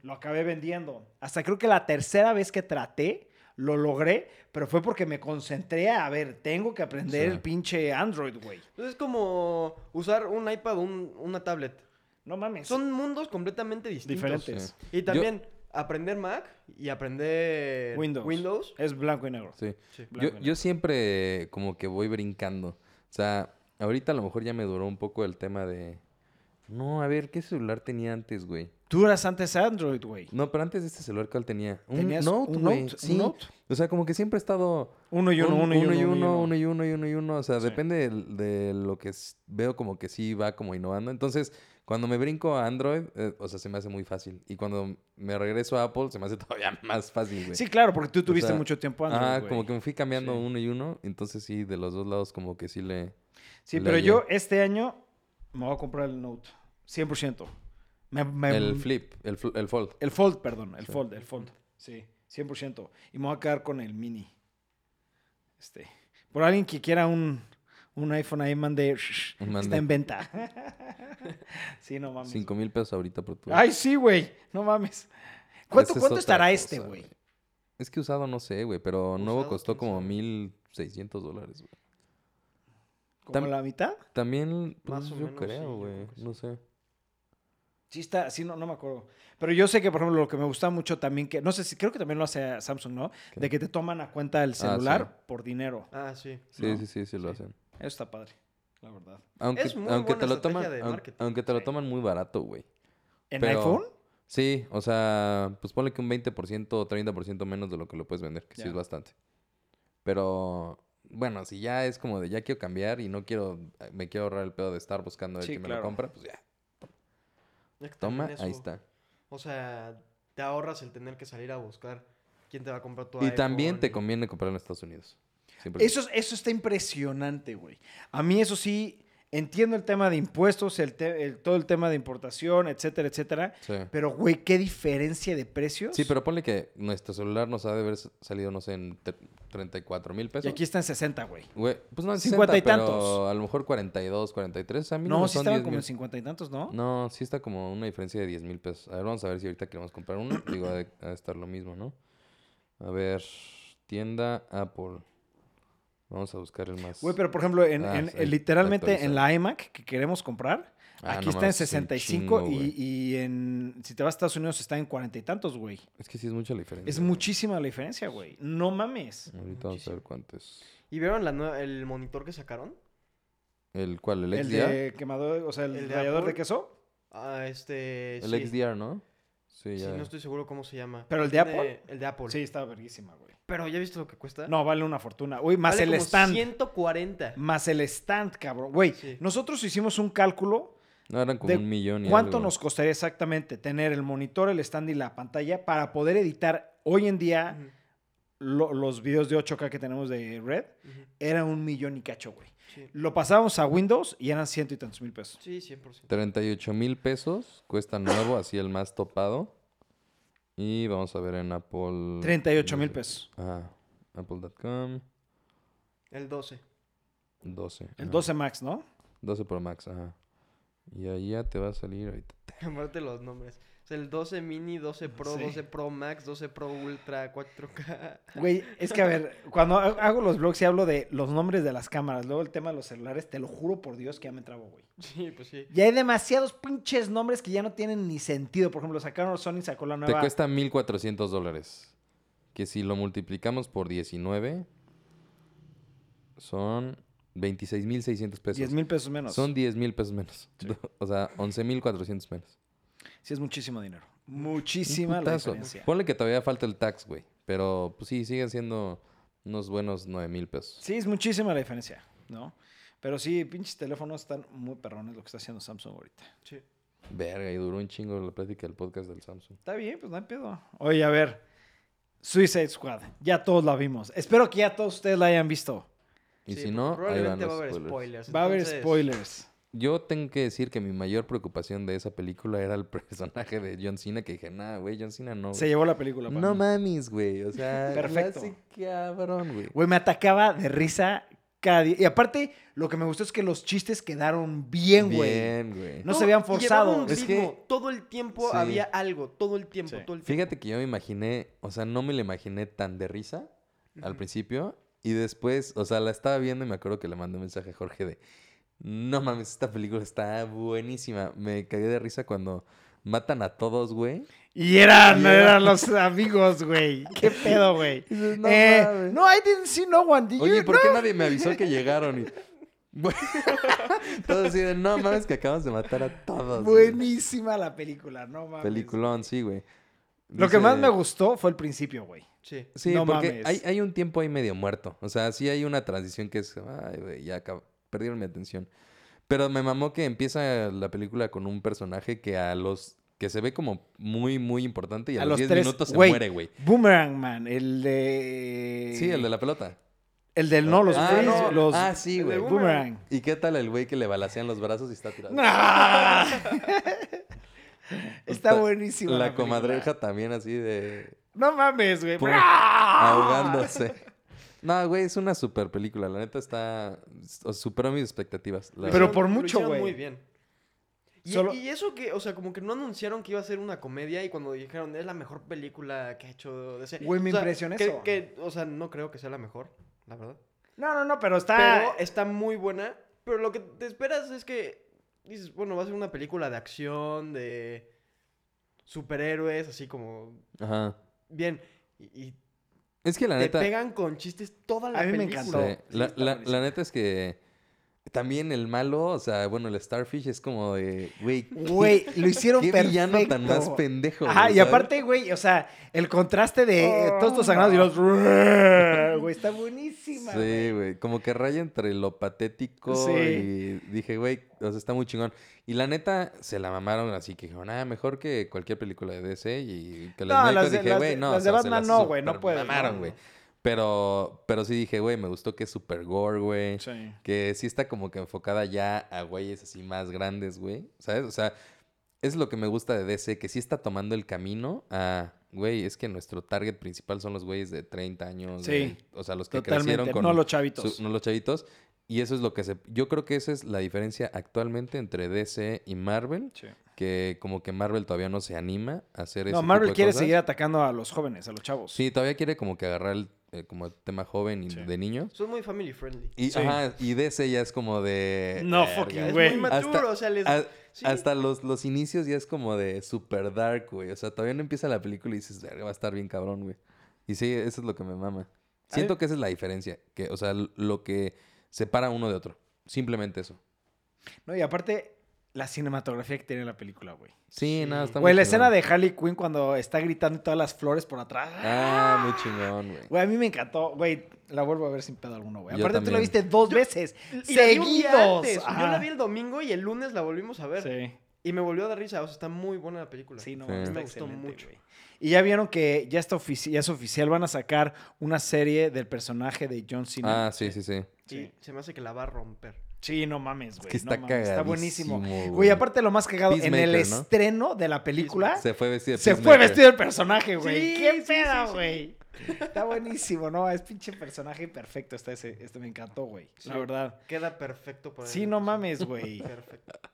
Lo acabé vendiendo. Hasta creo que la tercera vez que traté, lo logré, pero fue porque me concentré a ver, tengo que aprender Sí. el pinche Android, güey. Entonces es como usar un iPad o un- una tablet. No mames. Son mundos completamente distintos. diferentes. Sí. Y también aprender Mac y aprender Windows. Windows. Es blanco y negro. Sí. Yo, y yo siempre como que voy brincando. O sea, ahorita a lo mejor ya me duró un poco el tema de... No, a ver, ¿qué celular tenía antes, güey? Tú eras antes Android, güey. No, pero antes de este celular, ¿cuál tenía? Un ¿Tenías Note, un güey. Note? ¿Un Sí. Note? O sea, como que siempre he estado... Uno y uno, un- uno y uno, uno y uno, uno y uno y uno y uno. O sea, Sí. depende de, lo que veo como que sí va como innovando. Entonces, cuando me brinco a Android, eh, o sea, se me hace muy fácil. Y cuando me regreso a Apple, se me hace todavía más fácil, güey. Sí, claro, porque tú tuviste sea, mucho tiempo Android, Ah, güey. como que me fui cambiando Sí. uno y uno. Entonces, sí, de los dos lados como que sí le... Sí, le pero hallé. yo este año me voy a comprar el Note. 100%. Me- me- El flip, el, fold. El Fold, perdón. El Sí. Fold, el Fold. Sí, 100%. Y me voy a quedar con el Mini. Este. Por alguien que quiera un, un iPhone ahí, mande. Mande. Está en venta. sí, no mames. Cinco mil pesos ahorita por tu... Ay, sí, güey. No mames. ¿Cuánto, es cuánto estará cosa, este, güey? Es que usado no sé, güey, pero nuevo costó como sabe. mil seiscientos dólares, güey. ¿Como Tam- la mitad? También, pues, Más o yo menos, creo, güey. sí. No sé. Sí está, sí, no, no me acuerdo. Pero yo sé que, por ejemplo, lo que me gusta mucho también, que no sé si, creo que también lo hace Samsung, ¿no? ¿Qué? De que te toman a cuenta el Ah, celular por dinero. Ah, sí. Sí, ¿no? sí, sí, sí lo Sí. hacen. Eso está padre, la verdad. Aunque, Es muy aunque buena te lo toman, de aun- marketing. aunque te lo toman muy barato, güey. ¿En Pero- iPhone? Sí, o sea, pues ponle que un 20% o 30% menos de lo que lo puedes vender, que sí Ya. es bastante. Pero, bueno, si ya es como de ya quiero cambiar y no quiero, me quiero ahorrar el pedo de estar buscando a ver Sí, quién me lo compra, pues ya, que toma, ahí está. O sea, te ahorras el tener que salir a buscar quién te va a comprar tu Y también te conviene comprarlo en Estados Unidos. Siempre. Eso, eso está impresionante, güey. A mí eso sí, entiendo el tema de impuestos, el te- el- todo el tema de importación, etcétera, etcétera. Sí. Pero, güey, qué diferencia de precios. Sí, pero ponle que nuestro celular nos ha de haber salido, no sé, en tre- 34 mil Y pesos. aquí está en 60, güey. Güey, pues no en 50 y 60, pero tantos. a lo mejor 42, 43. O sea, No, mínimo sí son estaban 10 como en mil. 50 y tantos, ¿no? No, sí está como una diferencia de 10 mil pesos. A ver, vamos a ver si ahorita queremos comprar uno. Digo, ha de, ha de estar lo mismo, ¿no? A ver, tienda Apple. Vamos a buscar el más. Güey, pero por ejemplo, en, Ah, en- sí, literalmente en la iMac que queremos comprar, Ah, aquí no está en mames, es un 65 chingo, y, en si te vas a Estados Unidos está en 40 y tantos, güey. Es que sí es mucha la diferencia. Es güey. muchísima la diferencia, güey. No mames. Ahorita vamos a ver cuánto es. ¿Y vieron la el monitor que sacaron? ¿El cuál? ¿El El XDR? de quemador, o sea, el, ¿El de rallador de queso. Ah, este. El sí. XDR, ¿no? Sí, Sí, ya. no estoy seguro cómo se llama. ¿Pero el de Apple? El de Apple. Sí, está verguísima, güey. Pero ¿ya viste lo que cuesta? No, vale una fortuna. Uy, más Vale el como stand. 140. Más el stand, cabrón. Güey, Sí. nosotros hicimos un cálculo No, eran como de un millón y ¿Cuánto algo. nos costaría exactamente tener el monitor, el stand y la pantalla para poder editar hoy en día lo- los videos de 8K que tenemos de Red? Era un millón y cacho, güey. Sí. Lo pasábamos a Windows y eran ciento y tantos mil pesos. Sí, 100%. 38 mil pesos. Cuesta nuevo, así el más topado. Y vamos a ver en Apple. 38 mil pesos. Ajá. Apple.com. El 12. 12. El ajá. 12 Max, ¿no? 12 Pro Max, ajá. Y ahí ya te va a salir ahorita. Aparte los nombres. El 12 mini, 12 Pro, Sí. 12 Pro Max, 12 Pro Ultra, 4K. Güey, es que a ver, cuando ha- hago los blogs y hablo de los nombres de las cámaras, luego el tema de los celulares, te lo juro por Dios que ya me trabo, güey. Sí, pues sí. Ya hay demasiados pinches nombres que ya no tienen ni sentido. Por ejemplo, sacaron Sony, sacó la Te nueva. cuesta 1400 dólares. Que si lo multiplicamos por 19, son 26,600 pesos. 10 mil pesos menos. Son 10 mil pesos menos. O sea, 11,400 menos. Sí, es muchísimo dinero. Muchísima la diferencia. Ponle que todavía falta el tax, güey. Pero pues sí, siguen siendo unos buenos 9 mil pesos. Sí, es muchísima la diferencia, ¿no? Pero sí, pinches teléfonos están muy perrones lo que está haciendo Samsung ahorita. Sí. Verga, y duró un chingo la plática del podcast del Samsung. Está bien, pues no hay pedo. Oye, a ver. Suicide Squad. Ya todos la vimos. Espero que ya todos ustedes la hayan visto. Y Sí, si no, ahí van probablemente los va a haber spoilers. spoilers. Va a haber spoilers. Yo tengo que decir que mi mayor preocupación de esa película era el personaje de John Cena, que dije, nah, güey, John Cena no. Se güey". llevó la película. para No mí. mames, güey. O sea, Perfecto. lo hace cabrón, güey. Güey, me atacaba de risa cada día. Y aparte, lo que me gustó es que los chistes quedaron bien, güey. Bien, güey. No se llevaba forzados. un Es que- Todo el tiempo Sí. había algo. Todo el tiempo, Sí. todo el tiempo. Fíjate que yo me imaginé, o sea, no me la imaginé tan de risa al principio. Y después, o sea, la estaba viendo y me acuerdo que le mandé un mensaje a Jorge de, no mames, esta película está buenísima. Me cagué de risa cuando matan a todos, güey. Y eran, eran los amigos, güey. ¿Qué pedo, güey? No Eh, no, I didn't see no one. Did Oye, you? ¿por qué nadie me avisó que llegaron? Y... Todos así de, no mames, que acabamos de matar a todos. güey". Buenísima la película, no mames. Peliculón, sí, güey. Lo que más me gustó fue el principio, güey. Sí. Sí, No porque mames. hay, hay un tiempo ahí medio muerto. O sea, sí hay una transición que es, ay, güey, ya acab- perdieron mi atención. Pero me mamó que empieza la película con un personaje que a los que se ve como muy, muy importante y a, A los los 10 tres, minutos se muere, güey. Boomerang Man, el de. Sí, el de la pelota. El del no, los ah, no. los. ah, sí, güey. Boomerang. ¿Y qué tal el güey que le balacean los brazos y está tirado? ¡Ah! Está buenísima. La película. comadreja también así de No mames, güey. ¡Ah! ahogándose. No, güey, es una super película. La neta está... Superó mis expectativas. Pero verdad. por mucho, güey. muy bien. Y, Solo- y eso que, o sea, como que no anunciaron que iba a ser una comedia y cuando dijeron es la mejor película que ha hecho DC. Güey, me o sea, impresionó que- eso. que, o sea, no creo que sea la mejor, la verdad. No, no, no, pero está. Pero está muy buena. Pero lo que te esperas es que dices, bueno, va a ser una película de acción, de superhéroes, así como Ajá. bien. Y, y Es que la te neta... pegan con chistes toda la A mí me película. encantó. Sí, Sí, la, está la- buenísimo. la neta es que también el malo, o sea, bueno, el Starfish es como de, güey, ¿qué- Güey, lo hicieron qué perfecto. villano tan más pendejo. Ajá, güey, y aparte, güey, o sea, el contraste de eh, todos estos sagrados y los. Güey, está buenísima. Sí, güey, como que raya entre lo patético Sí. y dije, güey, o sea, está muy chingón. Y la neta, se la mamaron así que dijeron, ah, mejor que cualquier película de DC y que No, las dije, güey, no. las de Batman no, güey, no puedes, mamaron, güey. Pero, pero sí dije, güey, me gustó que es super gore, güey. Sí. Que sí está como que enfocada ya a güeyes así más grandes, güey. ¿Sabes? O sea, es lo que me gusta de DC, que sí está tomando el camino a, güey, es que nuestro target principal son los güeyes de 30 años. Sí, de- o sea, los que Totalmente. crecieron con no los chavitos. su- no los chavitos. Y eso es lo que se... Yo creo que esa es la diferencia actualmente entre DC y Marvel. Sí. Que como que Marvel todavía no se anima a hacer eso. No, Marvel quiere seguir atacando a los jóvenes, a los chavos. Sí, todavía quiere como que agarrar el eh, como tema joven y Sí. de niños. Son muy family friendly. Y, Sí. ajá, y DC ya es como de... No, verga, fucking Es güey. muy maturo, Hasta- o sea, les... a- sí. Hasta los, los inicios ya es como de super dark, güey. O sea, todavía no empieza la película y dices, verga, va a estar bien cabrón, güey. Y sí, eso es lo que me mama. Siento que esa es la diferencia. Que, o sea, lo que separa uno de otro. Simplemente eso. No, y aparte, la cinematografía que tiene la película, güey. Sí, Sí. no, está Güey, la escena de Harley Quinn cuando está gritando y todas las flores por atrás. Ah, muy chingón, güey. Güey, a mí me encantó. Güey, la vuelvo a ver sin pedo alguno, güey. Yo Aparte, tú la viste dos veces. Y seguidos. Yo la vi el domingo y el lunes la volvimos a ver. Sí. Y me volvió a dar risa. O sea, está muy buena la película. Sí, no, Sí. Me gustó mucho. güey. Y ya vieron que ya, está ofici- ya es oficial, van a sacar una serie del personaje de John Cena. Ah, sí, sí, sí. Y Sí. se me hace que la va a romper. Sí, no mames, güey. que está no mames, Está buenísimo. Güey, aparte lo más cagado, en el Peacemaker, ¿no? estreno de la película, Se fue vestido de se fue Peacemaker. vestido el personaje, güey. Sí, ¡Qué sí, pedo, sí, sí. güey! Está buenísimo, ¿no? Es pinche personaje perfecto está ese. Este me encantó, güey. La verdad. Queda perfecto para Sí, no mames, güey. Perfecto.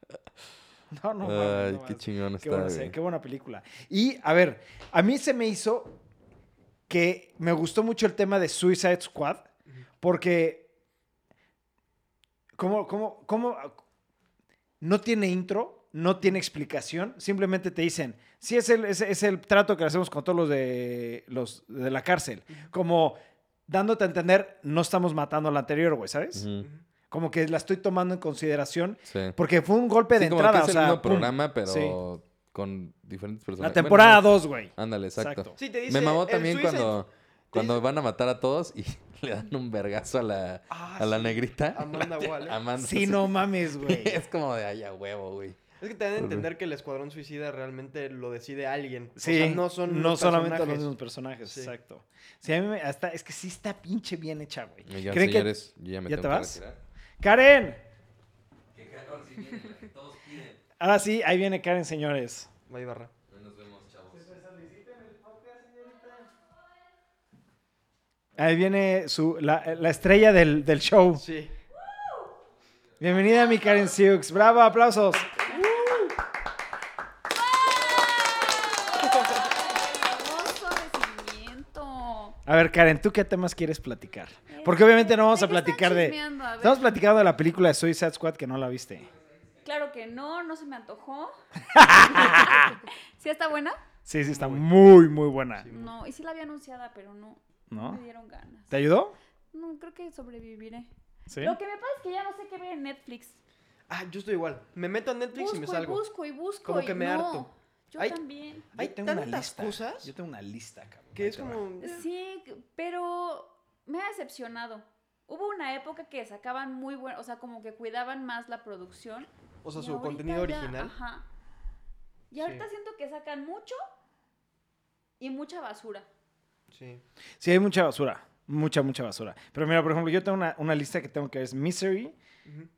No, no mames. Ay, no qué mames. chingón Qué está, buena, güey. qué buena película. Y, a ver, a mí se me hizo que me gustó mucho el tema de Suicide Squad, porque ¿cómo, cómo, cómo no tiene intro, no tiene explicación, simplemente te dicen, sí, es el, es, es el trato que hacemos con todos los de, los de la cárcel, como dándote a entender, no estamos matando al anterior, güey, ¿sabes? Como que la estoy tomando en consideración, Sí. porque fue un golpe de como entrada, que es o el sea, mismo pum. programa, pero Sí. con diferentes La personajes. temporada Bueno, 2, güey. Ándale, exacto. Exacto. Sí, te dice. Me mamó también cuando, cuando van a matar a todos y le dan un vergazo a la, Ah, a la sí. negrita. Amanda Waller. Amanda, Sí, no mames, güey. Es como de ay, a huevo, güey. Es que te dan a entender que el Escuadrón Suicida realmente lo decide alguien. Sí, o sea, no son no los solamente los personajes. mismos personajes, Sí. exacto. Sí, a mí me, hasta, es que sí está pinche bien hecha, güey. Oigan, ¿Creen que- señores, yo ya me ¿Ya te tengo que vas? retirar. ¡Karen! Ahora sí, ahí viene Karen, señores. Va barra. Nos vemos, chavos. Ahí viene su, la, la estrella del, del show. Sí. Bienvenida, mi Karen Siux. ¡Bravo! ¡Aplausos! A ver, Karen, ¿tú qué temas quieres platicar? Porque obviamente no vamos a ¿De qué están platicar de... Estamos platicando de la película de Suicide Squad que no la viste. Claro que no, no se me antojó. ¿Sí está buena? Sí, sí, está muy, muy buena. No, y sí la había anunciada, pero no. ¿No? Me dieron ganas. ¿Te ayudó? No, creo que sobreviviré. Sí. Lo que me pasa es que ya no sé qué ver en Netflix. Ah, yo estoy igual. Me meto a Netflix Busco y me y salgo. busco y busco. Como y que me no. harto. Yo Hay- también. Hay Yo tengo una tantas lista. cosas Yo tengo una lista, cabrón. que es como. Sí, pero me ha decepcionado. Hubo una época que sacaban muy bueno, o sea, como que cuidaban más la producción. O sea, Y su contenido ya, original. Ajá. Y Sí. ahorita siento que sacan mucho y mucha basura. Sí. Sí, hay mucha basura. Mucha, mucha basura. Pero mira, por ejemplo, yo tengo una, una lista que tengo que ver. Es Misery.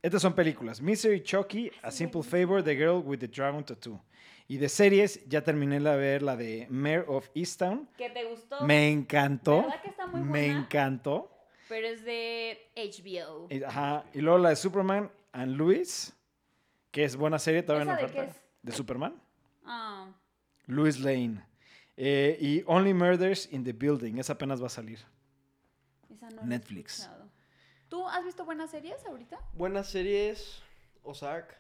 Estas son películas. Misery, Chucky, A Simple. Favor, The Girl with the Dragon Tattoo. Y de series, ya terminé de ver la de Mayor of Easttown. ¿Que te gustó? Me encantó. ¿Verdad que está muy Me buena? encantó. Pero es de HBO. Y, ajá. Y luego la de Superman and Louis, que es buena serie, todavía ¿Esa no de qué es? ¿De Superman? Ah, Louis Lane. Eh, y Only Murders in the Building. Esa apenas va a salir. esa no Netflix. ¿Tú has visto buenas series ahorita? Buenas series. Ozark.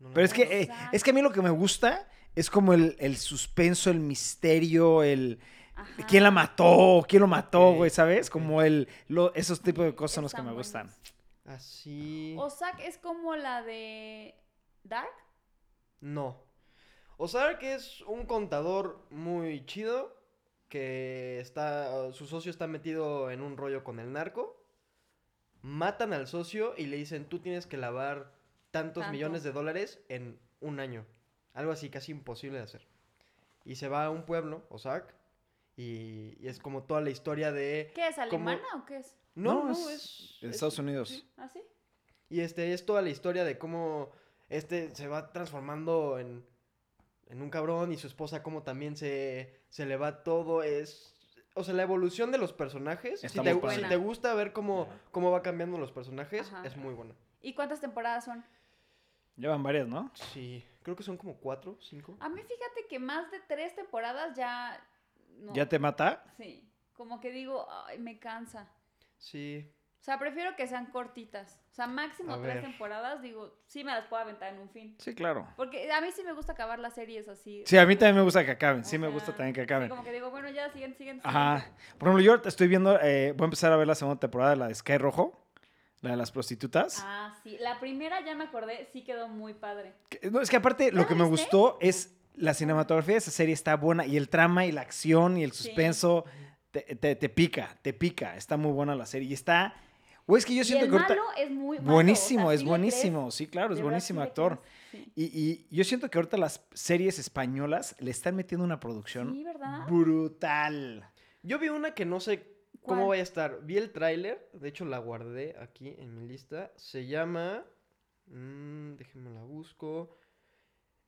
No Pero es que, eh, es que a mí lo que me gusta es como el, el suspenso, el misterio, el Ajá. quién la mató, quién lo mató, güey, ¿sabes? Como el lo- esos tipos de cosas son los que me gustan. Así. Ozark es como la de Dark. No. Ozark es un contador muy chido que está, su socio está metido en un rollo con el narco. Matan al socio y le dicen, tú tienes que lavar tantos Tanto. millones de dólares en un año. Algo así casi imposible de hacer. Y se va a un pueblo, Ozark, y, y es como toda la historia de... ¿Qué es ¿Cómo? alemana o qué es? No, No, no, es es- Estados Unidos. sí. ¿Ah, sí? Y este es toda la historia de cómo este se va transformando en, en un cabrón y su esposa cómo también se, se le va todo. Es. O sea, la evolución de los personajes. Si Está te, si te gusta ver cómo, cómo va cambiando los personajes, Ajá. es muy buena. ¿Y cuántas temporadas son? Llevan varias, ¿no? Sí, creo que son como cuatro, cinco. A mí fíjate que más de tres temporadas ya... No. ¿Ya te mata? Sí, como que digo, ay, me cansa. Sí. O sea, prefiero que sean cortitas. O sea, máximo A tres ver. temporadas, digo, sí me las puedo aventar en un fin. Sí, claro. Porque a mí sí me gusta acabar las series así. Sí, a mí también me gusta que acaben. O Sí, me gusta también que sí, acaben. como que digo, bueno, ya, siguiente, siguiente. Ajá. Por ejemplo, yo estoy viendo, eh, voy a empezar a ver la segunda temporada de la de Sky Rojo. La de las prostitutas. Ah, sí. La primera, ya me acordé, sí quedó muy padre. Que- No, es que aparte lo ¿Ya que me gustó es la cinematografía de esa serie está buena y el trama y la acción y el Sí. suspenso te, te- te pica, te pica. Está muy buena la serie y está... Güey, es que yo Y siento el que ahorita... malo es muy malo, buenísimo, o sea, es sí buenísimo. crees, Sí, claro, es verdad buenísimo actor. sí. Y, y yo siento que ahorita las series españolas le están metiendo una producción brutal. Yo vi una que no sé cómo ¿Cuál? vaya a estar. Vi el tráiler, de hecho la guardé aquí en mi lista. Se llama... mm, déjenme la busco.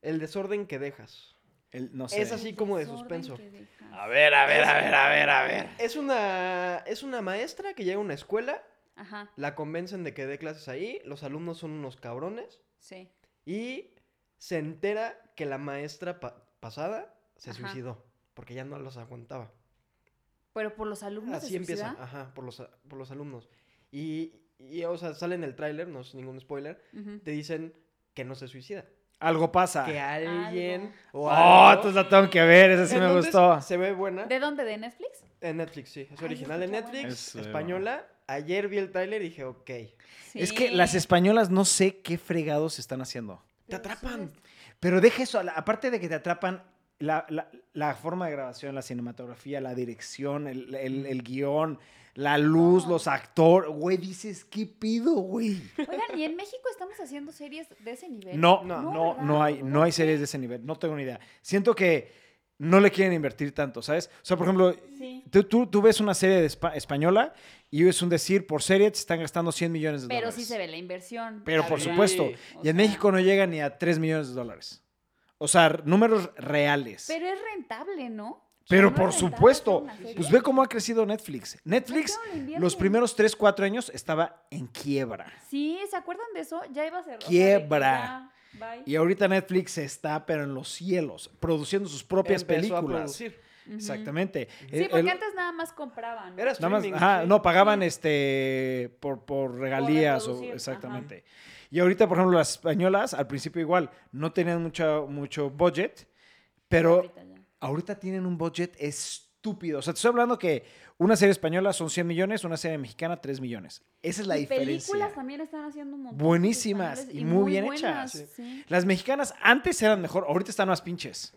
El desorden que dejas. El- no sé. Es así como de Desorden suspenso. que dejas. A ver, a ver, a ver, a ver, a ver. Es una, es una maestra que llega a una escuela, Ajá, la convencen de que dé clases ahí, los alumnos son unos cabrones sí. y se entera que la maestra pa- pasada se Ajá. suicidó porque ya no los aguantaba. Pero por los alumnos Así se empieza, ajá, por los, por los alumnos. Y, y, o sea, sale en el tráiler, no es ningún spoiler, te dicen que no se suicida. Algo pasa. Que alguien o Oh, entonces la tengo que ver, esa sí me gustó. Se ve buena. ¿De dónde? ¿De Netflix? En Netflix, sí. Es Ay, original de. Netflix, Es, española. Ayer vi el tráiler y dije, ok. Es que las españolas no sé qué fregados están haciendo. Te atrapan. Pero deja eso, aparte de que te atrapan, la, la- la forma de grabación, la cinematografía, la dirección, el, el- el guion, la luz, No. los actores, güey, dices, ¿qué pido, güey? Oigan, ¿y en México estamos haciendo series de ese nivel? No, No, no, no, ¿verdad? hay, no hay series de ese nivel, no tengo ni idea. Siento que no le quieren invertir tanto, ¿sabes? O sea, por ejemplo, Sí. tú, tú- tú ves una serie de espa- española y es un decir, por serie te están gastando 100 millones de Pero dólares. sí se ve la inversión. Pero la por verdad. supuesto, y en México no llega ni a 3 millones de dólares. O sea, números reales. Pero es rentable, ¿no? Pero ¿No es por supuesto, pues ve cómo ha crecido Netflix. Netflix, los primeros 3, 4 años estaba en quiebra. Sí, ¿se acuerdan de eso? Ya iba a que Quiebra. Bye. Y ahorita Netflix está, pero en los cielos, produciendo sus propias Empezó a películas. Exactamente. Sí, El- porque el- antes nada más compraban. ¿no? Era Nada más, ajá, sí. no, pagaban Sí. este por, por regalías o exactamente. Y ahorita, por ejemplo, las españolas al principio igual no tenían mucho, mucho budget, pero Ahorita ahorita tienen un budget estúpido. O sea, te estoy hablando que una serie española son 100 millones, una serie mexicana 3 millones. Esa es la Y diferencia. películas también están haciendo un montón. Buenísimas y muy bien buenas, hechas. Sí. Las mexicanas antes eran mejor, ahorita están más pinches.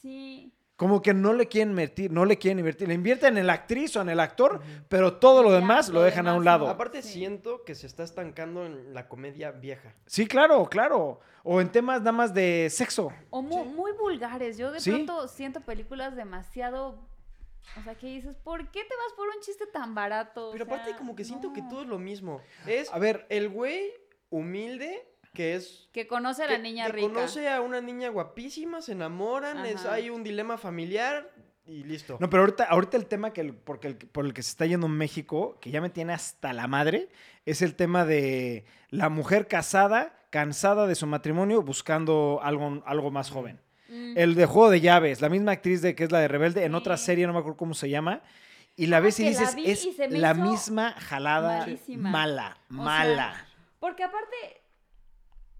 sí. Como que no le quieren invertir, no le quieren invertir. Le invierten en la actriz o en el actor, pero todo lo demás lo lo dejan a un lado. Aparte Sí. siento que se está estancando en la comedia vieja. Sí, claro, claro. O en temas nada más de sexo. O mu- muy vulgares. Yo de Sí. pronto siento películas demasiado. O sea, que dices, ¿por qué te vas por un chiste tan barato? O Pero aparte sea, como que siento que todo es lo mismo. Es A ver, el güey humilde que es... Que conoce a que- la niña que rica. conoce a una niña guapísima, se enamoran, es, hay un dilema familiar y listo. no, pero ahorita, ahorita el tema que el- porque el- por el que se está yendo México, que ya me tiene hasta la madre, es el tema de la mujer casada, cansada de su matrimonio, buscando algo, algo más joven. Mm. El de Juego de Llaves, la misma actriz de que es la de Rebelde, en otra Sí. serie, no me acuerdo cómo se llama, y la ves y la dices, es y la misma jalada malísima. mala, O sea, mala. Porque aparte,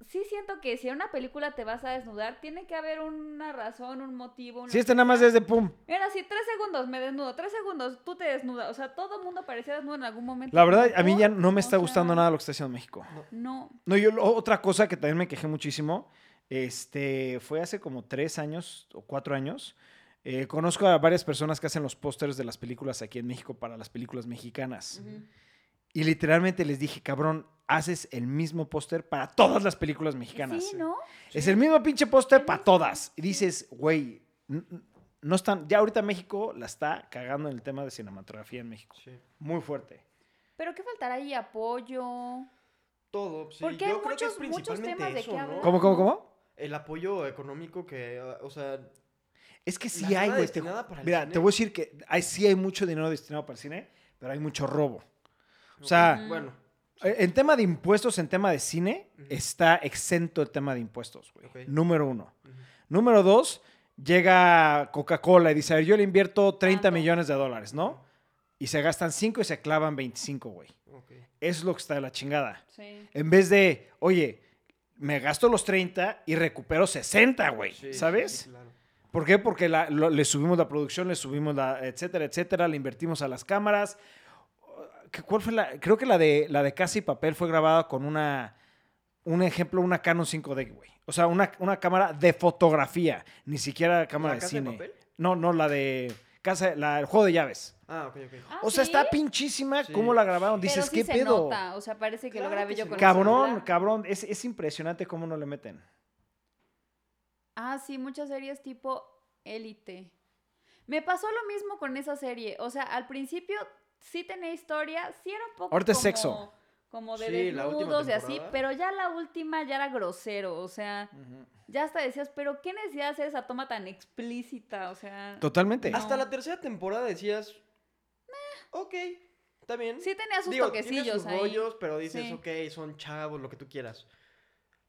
sí siento que si en una película te vas a desnudar, tiene que haber una razón, un motivo. Si este nada más es de pum. Era así, tres segundos me desnudo, tres segundos tú te desnudas. O sea, todo el mundo parecía desnudo en algún momento. La verdad, a mí ya no me O está gustando sea, nada lo que está haciendo México. No. No, yo otra cosa que también me quejé muchísimo, este, fue hace como tres años o cuatro años. eh, conozco a varias personas que hacen los pósters de las películas aquí en México para las películas mexicanas. Ujú. Y literalmente les dije, cabrón, haces el mismo póster para todas las películas mexicanas. Sí, ¿no? Es el mismo pinche póster para todas. Y sí. dices, güey, no están, ya ahorita México la está cagando en el tema de cinematografía en México. Sí. Muy fuerte. Pero ¿qué faltará ahí? Apoyo. Todo, sí. Porque hay Yo creo que es muchos- muchos principalmente temas de eso, qué ¿no? hablar. ¿Cómo, cómo, cómo? El apoyo económico que, o sea, Es que sí hay, güey. te- destinada para el Mira, cine. te voy a decir que hay, sí hay mucho dinero destinado para el cine, pero hay mucho robo. O sea, bueno, eh, En tema de impuestos, en tema de cine, está exento el tema de impuestos, güey. Número uno. Número dos, llega Coca-Cola y dice, a ver, yo le invierto 30 Tanto. millones de dólares, ¿no? Y se gastan 5 y se clavan 25, güey. Eso es lo que está de la chingada. Sí. En vez de, oye, me gasto los 30 y recupero 60, güey. Sí, ¿Sabes? sí, claro. ¿Por qué? Porque la- lo- le subimos la producción, le subimos la, etcétera, etcétera, le invertimos a las cámaras. ¿qué- ¿Cuál fue la? Creo que la de la de Casa y Papel fue grabada con una. Un ejemplo, una Canon 5D, güey. O sea, una, una cámara de fotografía. Ni siquiera cámara ¿La de Casa de cine. Papel? No, no, la de. Casa, la, el juego de llaves. Ah, ok, ok. Ah, o sea, ¿sí? está pinchísima Sí. cómo la grabaron. Pero Dices, sí ¿qué se pedo? nota, o sea, parece que lo grabé que yo con el Cabrón, celular. cabrón. Es, es impresionante cómo no le meten. Ah, sí, muchas series tipo élite. Me pasó lo mismo con esa serie. O sea, al principio sí tenía historia, sí era un poco Ahorita es como, sexo. Como de Sí, la última desnudos y así, pero ya la última ya era grosero, o sea, ya hasta decías, pero ¿qué necesidad hacer esa toma tan explícita? O sea, Totalmente. No. Hasta la tercera temporada decías, ok, está bien. sí tenía sus Digo, toquecillos sus ahí. rollos, pero dices, Sí. ok, son chavos, lo que tú quieras.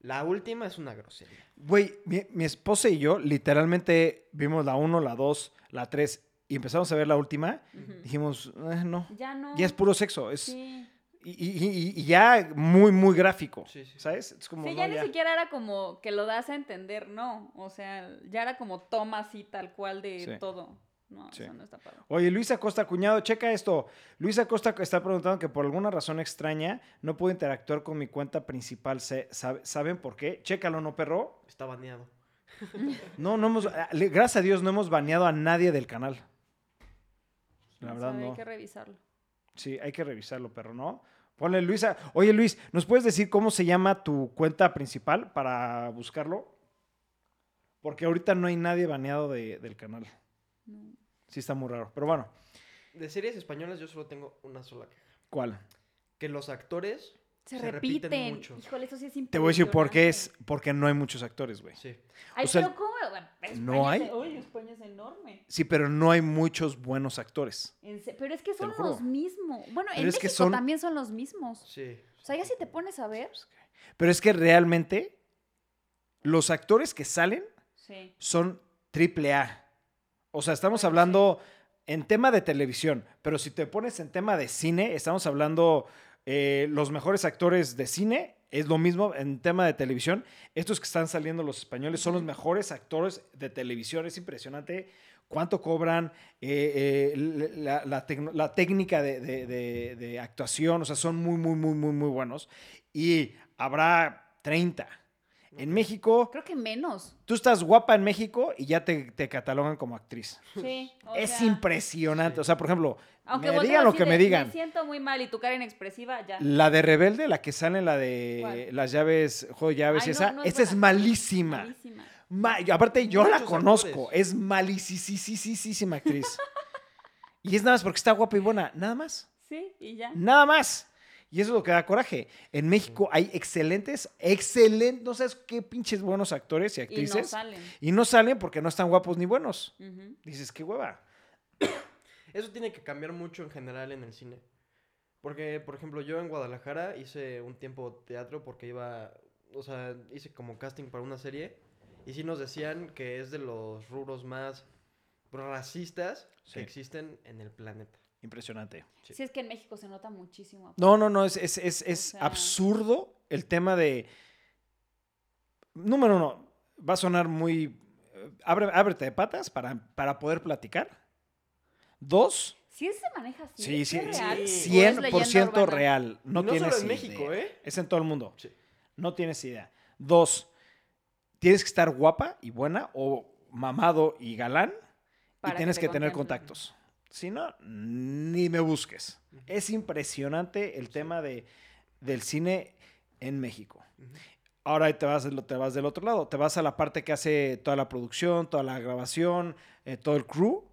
La última es una grosería. Güey, mi, mi esposa y yo literalmente vimos la 1, la 2, la 3 y empezamos a ver la última. Ujú. Dijimos, "Eh, no. Ya no. Ya es puro sexo. Es, Sí. Y, y- y- y ya muy, muy gráfico. Sí, sí. ¿Sabes? Es como. Sí, no, ya ni ya. siquiera era como que lo das a entender, no. O sea, ya era como toma así tal cual de Sí. todo. No, Sí. eso no está padre. Oye, Luisa Costa, cuñado, checa esto. Luisa Costa está preguntando que por alguna razón extraña no puedo interactuar con mi cuenta principal. ¿Saben por qué? Chécalo, ¿no, perro? Está baneado. No, no hemos. ah, Gracias a Dios no hemos baneado a nadie del canal. La verdad, sabe, no. Hay que revisarlo. Sí, hay que revisarlo, perro, ¿no? Ponle Luisa. Oye, Luis, ¿nos puedes decir cómo se llama tu cuenta principal para buscarlo? Porque ahorita no hay nadie baneado de- del canal. No. Sí, está muy raro. Pero bueno, De series españolas yo solo tengo una sola queja. ¿cuál? Que los actores Se, Se repiten repiten. mucho. Híjole, eso sí es Te voy a decir por qué es. Porque no hay muchos actores, güey. Sí. Ay, o sea, pero ¿cómo? Bueno, España ¿no hay? es- Uy, España es enorme. Sí, pero no hay muchos buenos actores. Pero es que son los mismos. Bueno, Pero en es que México son- también son los mismos. Sí. O sea, ya si te pones a ver. Pero es que realmente los actores que salen Sí. son triple A. O sea, estamos hablando en tema de televisión, pero si te pones en tema de cine, estamos hablando eh, los mejores actores de cine, es lo mismo en tema de televisión. Estos que están saliendo los españoles son los mejores actores de televisión. Es impresionante cuánto cobran, eh, eh, la, la la técnica de, de- de- de actuación, o sea, son muy, muy, muy, muy, muy buenos. Y habrá 30. En México, Creo que menos. tú estás guapa en México y ya te, te catalogan como actriz. Sí. o es sea, impresionante. sí. O sea, por ejemplo, Aunque me digan lo que de, me digan. Me siento muy mal y tu cara inexpresiva, ya. La de Rebelde, la que sale en la de ¿Cuál? las llaves, juego de llaves, Ay, no, esa, no es esa es malísima. Malísima. Ma- aparte, yo la conozco. actores. Es malísima actriz. y es nada más porque está guapa y buena. Nada más. Sí, y ya. Nada más. Y eso es lo que da coraje. En México hay excelentes, excelentes, no sabes qué pinches buenos actores y Y no actrices. salen. Y no salen porque no están guapos ni buenos. Dices, qué hueva. Eso tiene que cambiar mucho en general en el cine. Porque, por ejemplo, yo en Guadalajara hice un tiempo teatro porque iba, o sea, hice como casting para una serie. Y sí nos decían que es de los rubros más racistas Sí. que existen en el planeta. Impresionante. Sí. Sí, es que en México se nota muchísimo. No, no, no, es, es, es, es sea- absurdo el tema de... Número uno, va a sonar muy... eh, Abre, ábrete de patas para, para poder platicar. Dos, Sí se maneja así. sí, sí, ¿Es sí, real? ¿O es 100% leyenda urbana? real. No, tienes solo en México, idea. ¿eh? Es en todo el mundo. Sí. No tienes idea. Dos, tienes que estar guapa y buena o mamado y galán Para y tienes te que, tener contactos. Si no, ni me busques. Es impresionante el tema de, del cine en México. Ahora te vas, del- te vas del otro lado. Te vas a la parte que hace toda la producción, toda la grabación, eh, todo el crew.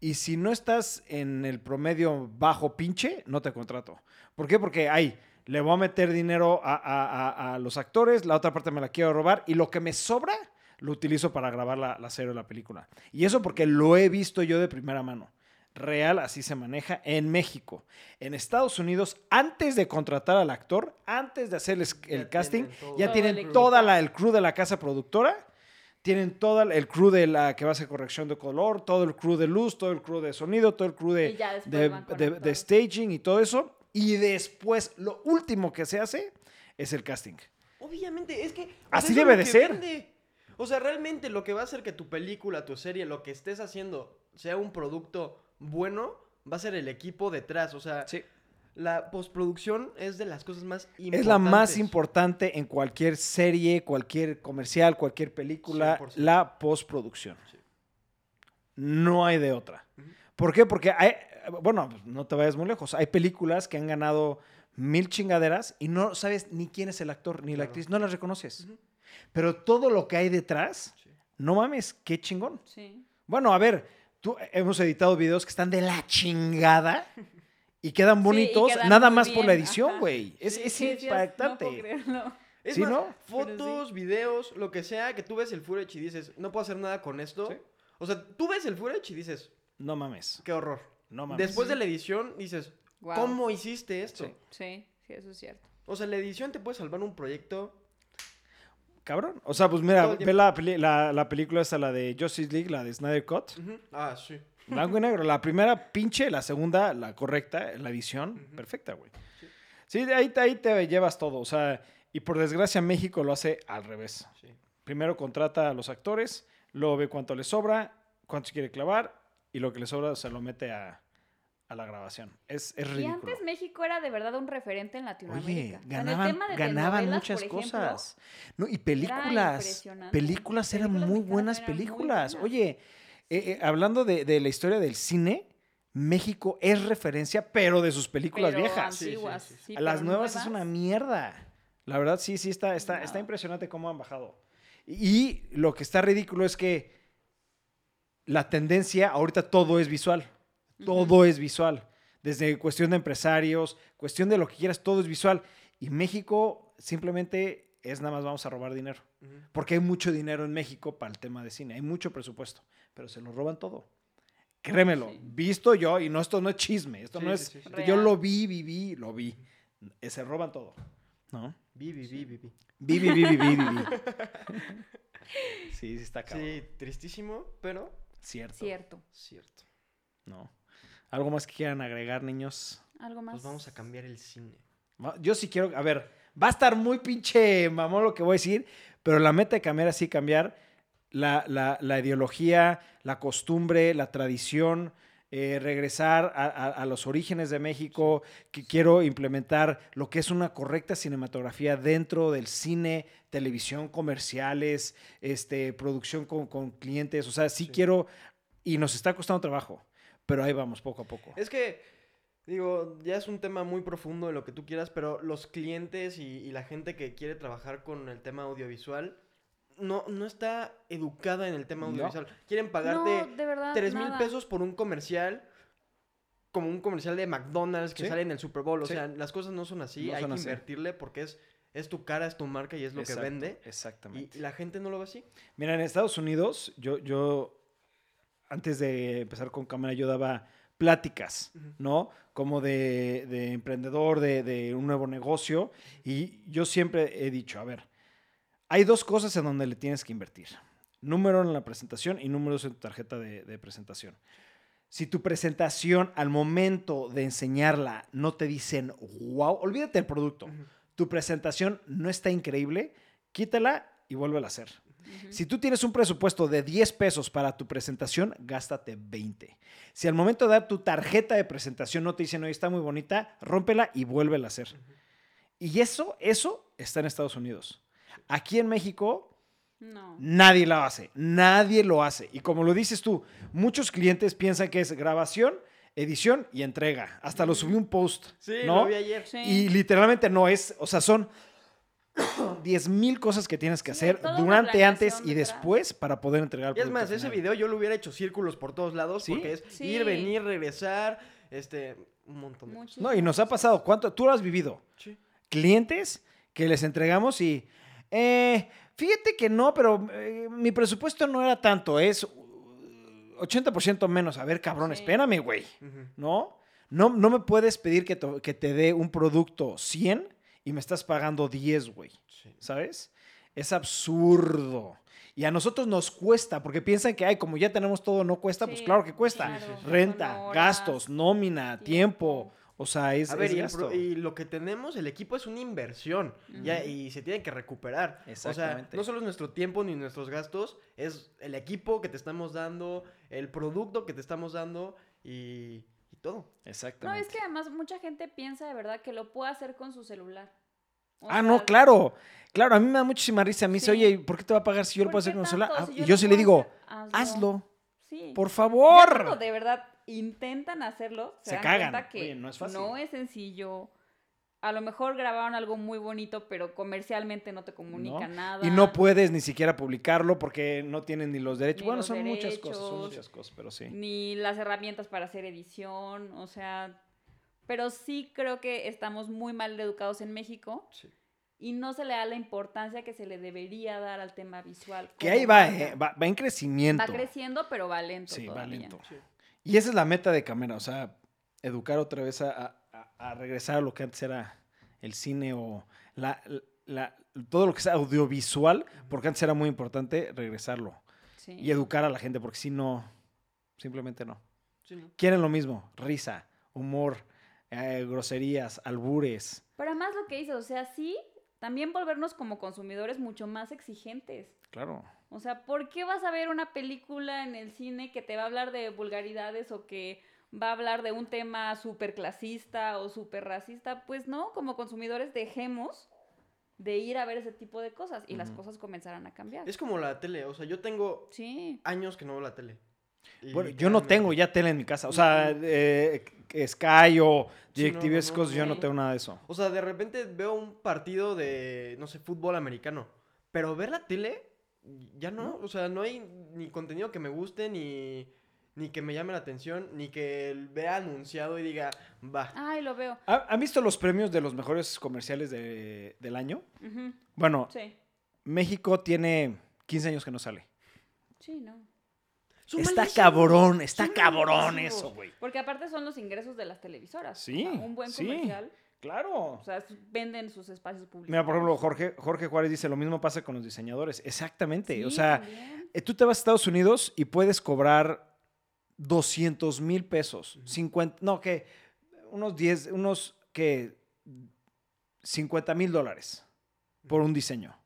Y si no estás en el promedio bajo pinche, no te contrato. ¿Por qué? Porque ahí le voy a meter dinero a, a- a- a los actores, la otra parte me la quiero robar y lo que me sobra lo utilizo para grabar la, la serie o la película. Y eso porque lo he visto yo de primera mano. Real, así se maneja en México. En Estados Unidos, antes de contratar al actor, antes de hacer el, el casting, ya tienen toda la, el crew de la casa productora, tienen todo el crew de la que va a hacer corrección de color, todo el crew de luz, todo el crew de sonido, todo el crew de, de, staging y todo eso. Y después, lo último que se hace es el casting. Obviamente, es que... Así debe de ser. vende. O sea, realmente lo que va a hacer que tu película, tu serie, lo que estés haciendo sea un producto bueno, va a ser el equipo detrás. O sea, Sí. La postproducción es de las cosas más importantes. Es la más importante en cualquier serie, cualquier comercial, cualquier película, 100%. la postproducción. Sí. No hay de otra. ¿Por qué? Porque hay, bueno, no te vayas muy lejos. Hay películas que han ganado mil chingaderas y no sabes ni quién es el actor ni la actriz, no las reconoces. Pero todo lo que hay detrás, Sí. no mames, qué chingón. Sí. Bueno, a ver, tú, hemos editado videos que están de la chingada y quedan Sí, y bonitos, quedan nada más por la edición, güey. Es, Sí, es Sí, sí, impactante. No puedo creerlo. Es Sí, más, ¿no? fotos, videos, lo que sea, que tú ves el footage y dices, no puedo hacer nada con esto. Sí. O sea, tú ves el footage y dices, No mames. qué horror. No mames. Después de la edición dices. ¿cómo hiciste esto? Sí. Sí, sí, eso es cierto. O sea, la edición te puede salvar un proyecto. Cabrón. O sea, pues mira, ve la, la, la película esta, la de Justice League, la de Snyder Cut. Ah, sí. Blanco y negro. La primera pinche, la segunda, la correcta, la edición, perfecta, güey. Sí, de ahí, ahí te llevas todo. O sea, y por desgracia México lo hace al revés. sí. Primero contrata a los actores, luego ve cuánto le sobra, cuánto se quiere clavar, y lo que le sobra se lo mete a, a la grabación. Es, es Y antes México era de verdad un referente en Oye, Latinoamérica. En el ganaban, tema de ganaban muchas por ejemplo, cosas. No, y películas. impresionante. Películas eran Películas muy buenas eran muy películas. buenas. Oye, eh, eh, hablando de, de la historia del cine, México es referencia, pero de sus películas pero viejas. Sí, sí, antiguas, sí. sí, A las nuevas, es una mierda. La verdad, sí, sí, está, está, está impresionante cómo han bajado. Y lo que está ridículo es que la tendencia, ahorita todo es visual. Todo es visual. Desde cuestión de empresarios, cuestión de lo que quieras, todo es visual. Y México simplemente es nada más vamos a robar dinero. Ujú. Porque hay mucho dinero en México para el tema de cine. Hay mucho presupuesto. Pero se lo roban todo. Créemelo. Sí. Visto yo, y no, esto no es chisme. Esto Sí, no es. sí, sí. Yo lo vi, viví, lo vi. Eh, Se roban todo. ¿No? Vi, vi, vi, vi, vi. Vi, vi, vi, vi, vi, vi. Sí, sí está cabrón. Sí, tristísimo, pero Cierto. Cierto. cierto. No. ¿Algo más que quieran agregar, niños? Algo más. Pues vamos a cambiar el cine. Yo sí quiero, a ver, va a estar muy pinche mamón lo que voy a decir, pero la meta de cambiar así, cambiar la, la- la ideología, la costumbre, la tradición, eh, regresar a, a- a los orígenes de México, que quiero implementar lo que es una correcta cinematografía dentro del cine, televisión, comerciales, este, producción con, con clientes, o sea, sí, Sí. quiero, y nos está costando trabajo, pero ahí vamos poco a poco. Es que, digo, ya es un tema muy profundo de lo que tú quieras, pero los clientes y, y la gente que quiere trabajar con el tema audiovisual no, no está educada en el tema No. audiovisual. Quieren pagarte No, de verdad. 3 mil pesos por un comercial, como un comercial de McDonald's que Sí. sale en el Super Bowl. O Sí. sea, las cosas no son así. No Hay son que así. invertirle porque es, es tu cara, es tu marca y es lo Exacto, que vende. Exactamente. Y la gente no lo ve así. Mira, en Estados Unidos, yo, yo antes de empezar con cámara, yo daba pláticas. ¿no? Como de, de emprendedor, de, de un nuevo negocio. Y yo siempre he dicho, a ver, hay dos cosas en donde le tienes que invertir. Número en la presentación y números en tu tarjeta de, de presentación. Si tu presentación al momento de enseñarla no te dicen, wow, olvídate del producto. Tu presentación no está increíble, quítala y vuélvela a hacer. Si tú tienes un presupuesto de 10 pesos para tu presentación, gástate 20. Si al momento de dar tu tarjeta de presentación no te dicen, oye, está muy bonita, rómpela y vuélvela a hacer. Y eso, eso está en Estados Unidos. Aquí en México, No. nadie lo hace. Nadie lo hace. Y como lo dices tú, muchos clientes piensan que es grabación, edición y entrega. Hasta lo subí un post. Sí, ¿no? lo vi ayer. Sí. Y literalmente no es, o sea, son 10 mil cosas que tienes que Sí, hacer durante, antes y detrás. después para poder entregar el Y es más, ese video yo lo hubiera hecho círculos por todos lados ¿Sí? porque es Sí. ir, venir, regresar, este, un montón de cosas. No, y nos ha pasado, ¿cuánto? Tú lo has vivido. Sí. Clientes que les entregamos y, eh, fíjate que no, pero eh, mi presupuesto no era tanto, es uh, 80% menos. A ver, cabrón, Sí. espérame, güey. ¿No? No, no me puedes pedir que, que te dé un producto 100 y me estás pagando 10, güey. Sí. ¿Sabes? Es absurdo. Y a nosotros nos cuesta, porque piensan que, ay, como ya tenemos todo, no cuesta. Pues claro que cuesta. claro, Renta, horas, gastos, nómina, tiempo. tiempo. O sea, es, A ver, es y, el gasto. pro- y lo que tenemos, el equipo es una inversión ya, y se tiene que recuperar. O sea, Exactamente. no solo es nuestro tiempo ni nuestros gastos, es el equipo que te estamos dando, el producto que te estamos dando y, todo. No, Exactamente. es que además mucha gente piensa de verdad que lo puede hacer con su celular. O Ah, sea, no, claro. Claro, a mí me da muchísima risa. A mí dice, Sí. oye, ¿por qué te va a pagar si yo lo ¿por puedo hacer con el celular? Ah, Si y yo sí le digo, hacer, hazlo, Sí. por favor. de verdad intentan hacerlo, se, Se dan cagan. cuenta que Oye, no es fácil. no es sencillo. A lo mejor grabaron algo muy bonito, pero comercialmente no te comunica ¿no? nada. Y no puedes ni siquiera publicarlo porque no tienen ni los derechos. Ni bueno, los son muchas cosas, son muchas cosas, pero sí. Ni las herramientas para hacer edición, o sea... Pero sí creo que estamos muy mal educados en México Sí. y no se le da la importancia que se le debería dar al tema visual. Que ahí va, eh, va, va en crecimiento. Va creciendo, pero va lento Sí, va todavía. lento. Sí. Y esa es la meta de Camera, o sea, educar otra vez a, a- a- regresar a lo que antes era el cine o la, la- todo lo que sea audiovisual, porque antes era muy importante regresarlo Sí. y educar a la gente, porque si no, simplemente no. Sí, ¿no? Quieren lo mismo, risa, humor, eh, groserías, albures. Pero además lo que dices, o sea, sí, también volvernos como consumidores mucho más exigentes. Claro. O sea, ¿por qué vas a ver una película en el cine que te va a hablar de vulgaridades o que va a hablar de un tema súper clasista o súper racista? Pues no, como consumidores dejemos de ir a ver ese tipo de cosas y las cosas comenzarán a cambiar. Es como la tele, o sea, yo tengo Sí. años que no veo la tele. Bueno, yo no tengo ya tele en mi casa. O sea, eh, Sky o Sí, DirecTV, no, esas no, cosas, yo no tengo nada de eso. O sea, de repente veo un partido de, no sé, fútbol americano. Pero ver la tele, ya no. O sea, no hay ni contenido que me guste, ni, ni que me llame la atención, ni que vea anunciado y diga, va. Ay, lo veo. ¿Ha- ¿Han visto los premios de los mejores comerciales de- del año? Bueno, Sí. México tiene 15 años que no sale. Sí, no. Son está cabrón, está son cabrón eso, güey. Porque aparte son los ingresos de las televisoras. Sí, O sea, un buen sí. comercial. Claro. O sea, venden sus espacios públicos. Mira, por ejemplo, Jorge, Jorge Juárez dice, lo mismo pasa con los diseñadores. Exactamente. o sea, también. eh, tú te vas a Estados Unidos y puedes cobrar 200 mil pesos. 50, no, que unos 10, unos que 50 mil dólares por un diseño.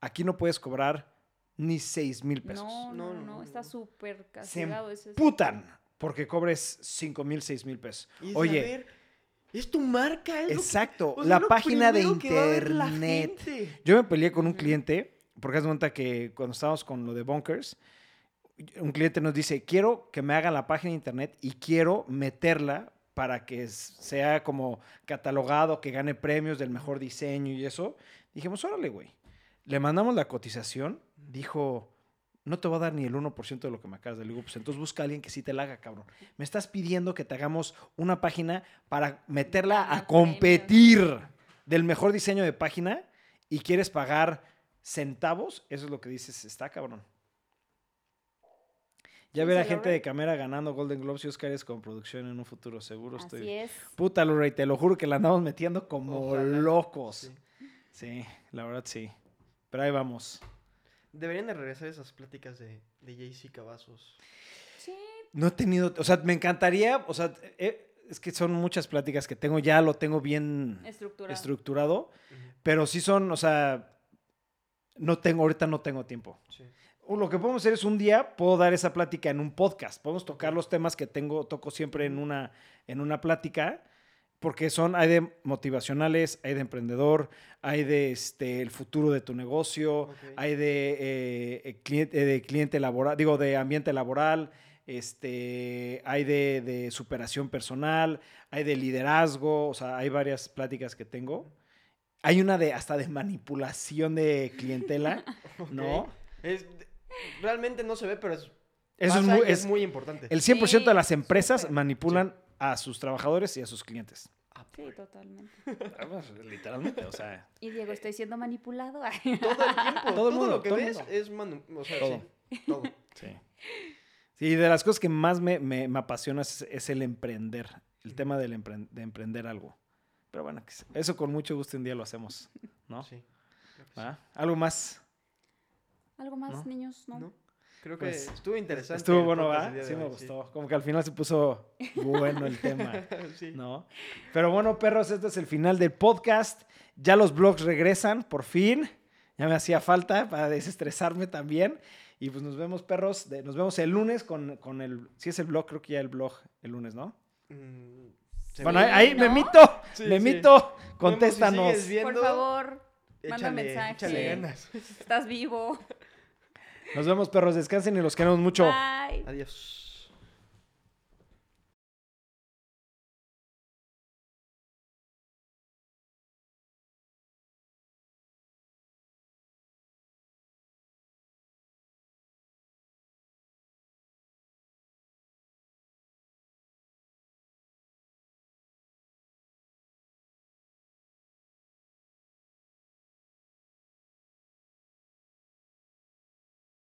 Aquí no puedes cobrar ni 6 mil pesos. No, no, No, no, está no. súper Se castigado ese. putan porque cobres 5 mil, 6 mil pesos. Es Oye, a ver, es tu marca, es exacto, o sea, la es página de internet. Yo me peleé con un cliente, porque haz de cuenta que cuando estábamos con lo de Bunkers, un cliente nos dice, quiero que me hagan la página de internet y quiero meterla para que sea como catalogado, que gane premios del mejor diseño y eso. Dijimos, órale, güey. Le mandamos la cotización, dijo, no te voy a dar ni el 1% de lo que me acabas de digo, pues entonces busca a alguien que sí te la haga, cabrón. Me estás pidiendo que te hagamos una página para meterla a competir del mejor diseño de página y quieres pagar centavos, eso es lo que dices, está cabrón. Ya Sí, ver a se gente de cámara ganando Golden Globes y Oscars con producción en un futuro seguro. Así Estoy... es. Puta, Lorray, te lo juro que la andamos metiendo como Ojalá. locos. Sí. Sí, la verdad sí. Pero ahí vamos. Deberían de regresar esas pláticas de, de JC Cavazos. Sí. No he tenido, o sea, me encantaría, o sea, eh, es que son muchas pláticas que tengo, ya lo tengo bien Estructurado. estructurado, pero sí son, o sea, no tengo, ahorita no tengo tiempo. Sí. Lo que podemos hacer es un día, puedo dar esa plática en un podcast. Podemos tocar los temas que tengo, toco siempre en una, en una plática, porque son, hay de motivacionales, hay de emprendedor, hay de este, el futuro de tu negocio, hay de, eh, eh, cliente, de cliente laboral, digo, de ambiente laboral, este, hay de, de superación personal, hay de liderazgo, o sea, hay varias pláticas que tengo. Hay una de hasta de manipulación de clientela, ¿no? Es, realmente no se ve, pero es, Eso es muy, y es, muy importante. el 100% de Sí, las empresas manipulan a sus trabajadores y a sus clientes. Sí, totalmente. Literalmente, o sea, Y Diego, estoy siendo manipulado. Todo el tiempo. Todo todo, el mundo, lo que todo ves mundo. es manu- o sea, Todo. sí, todo. sí. Sí, de las cosas que más me, me- me apasiona es, es el emprender, el tema del empre- de emprender algo. Pero bueno, eso con mucho gusto un día lo hacemos, ¿no? Sí. ¿Algo más? ¿Algo más, niños? No. Creo que pues, estuvo interesante. Estuvo bueno, ¿va? Sí, me gustó. Como que al final se puso bueno el tema. sí. ¿No? Pero bueno, perros, este es el final del podcast. Ya los blogs regresan, por fin. Ya me hacía falta para desestresarme también. Y pues nos vemos, perros. Nos vemos el lunes con, con el. Si es el blog, creo que ya el blog el lunes, ¿no? Mm, bueno, ahí, me mito, sí, me mito. Contéstanos. Si viendo, por favor, manda mensaje. Échale ganas. Estás vivo. Nos vemos, perros. Descansen y los queremos mucho. Bye. Adiós.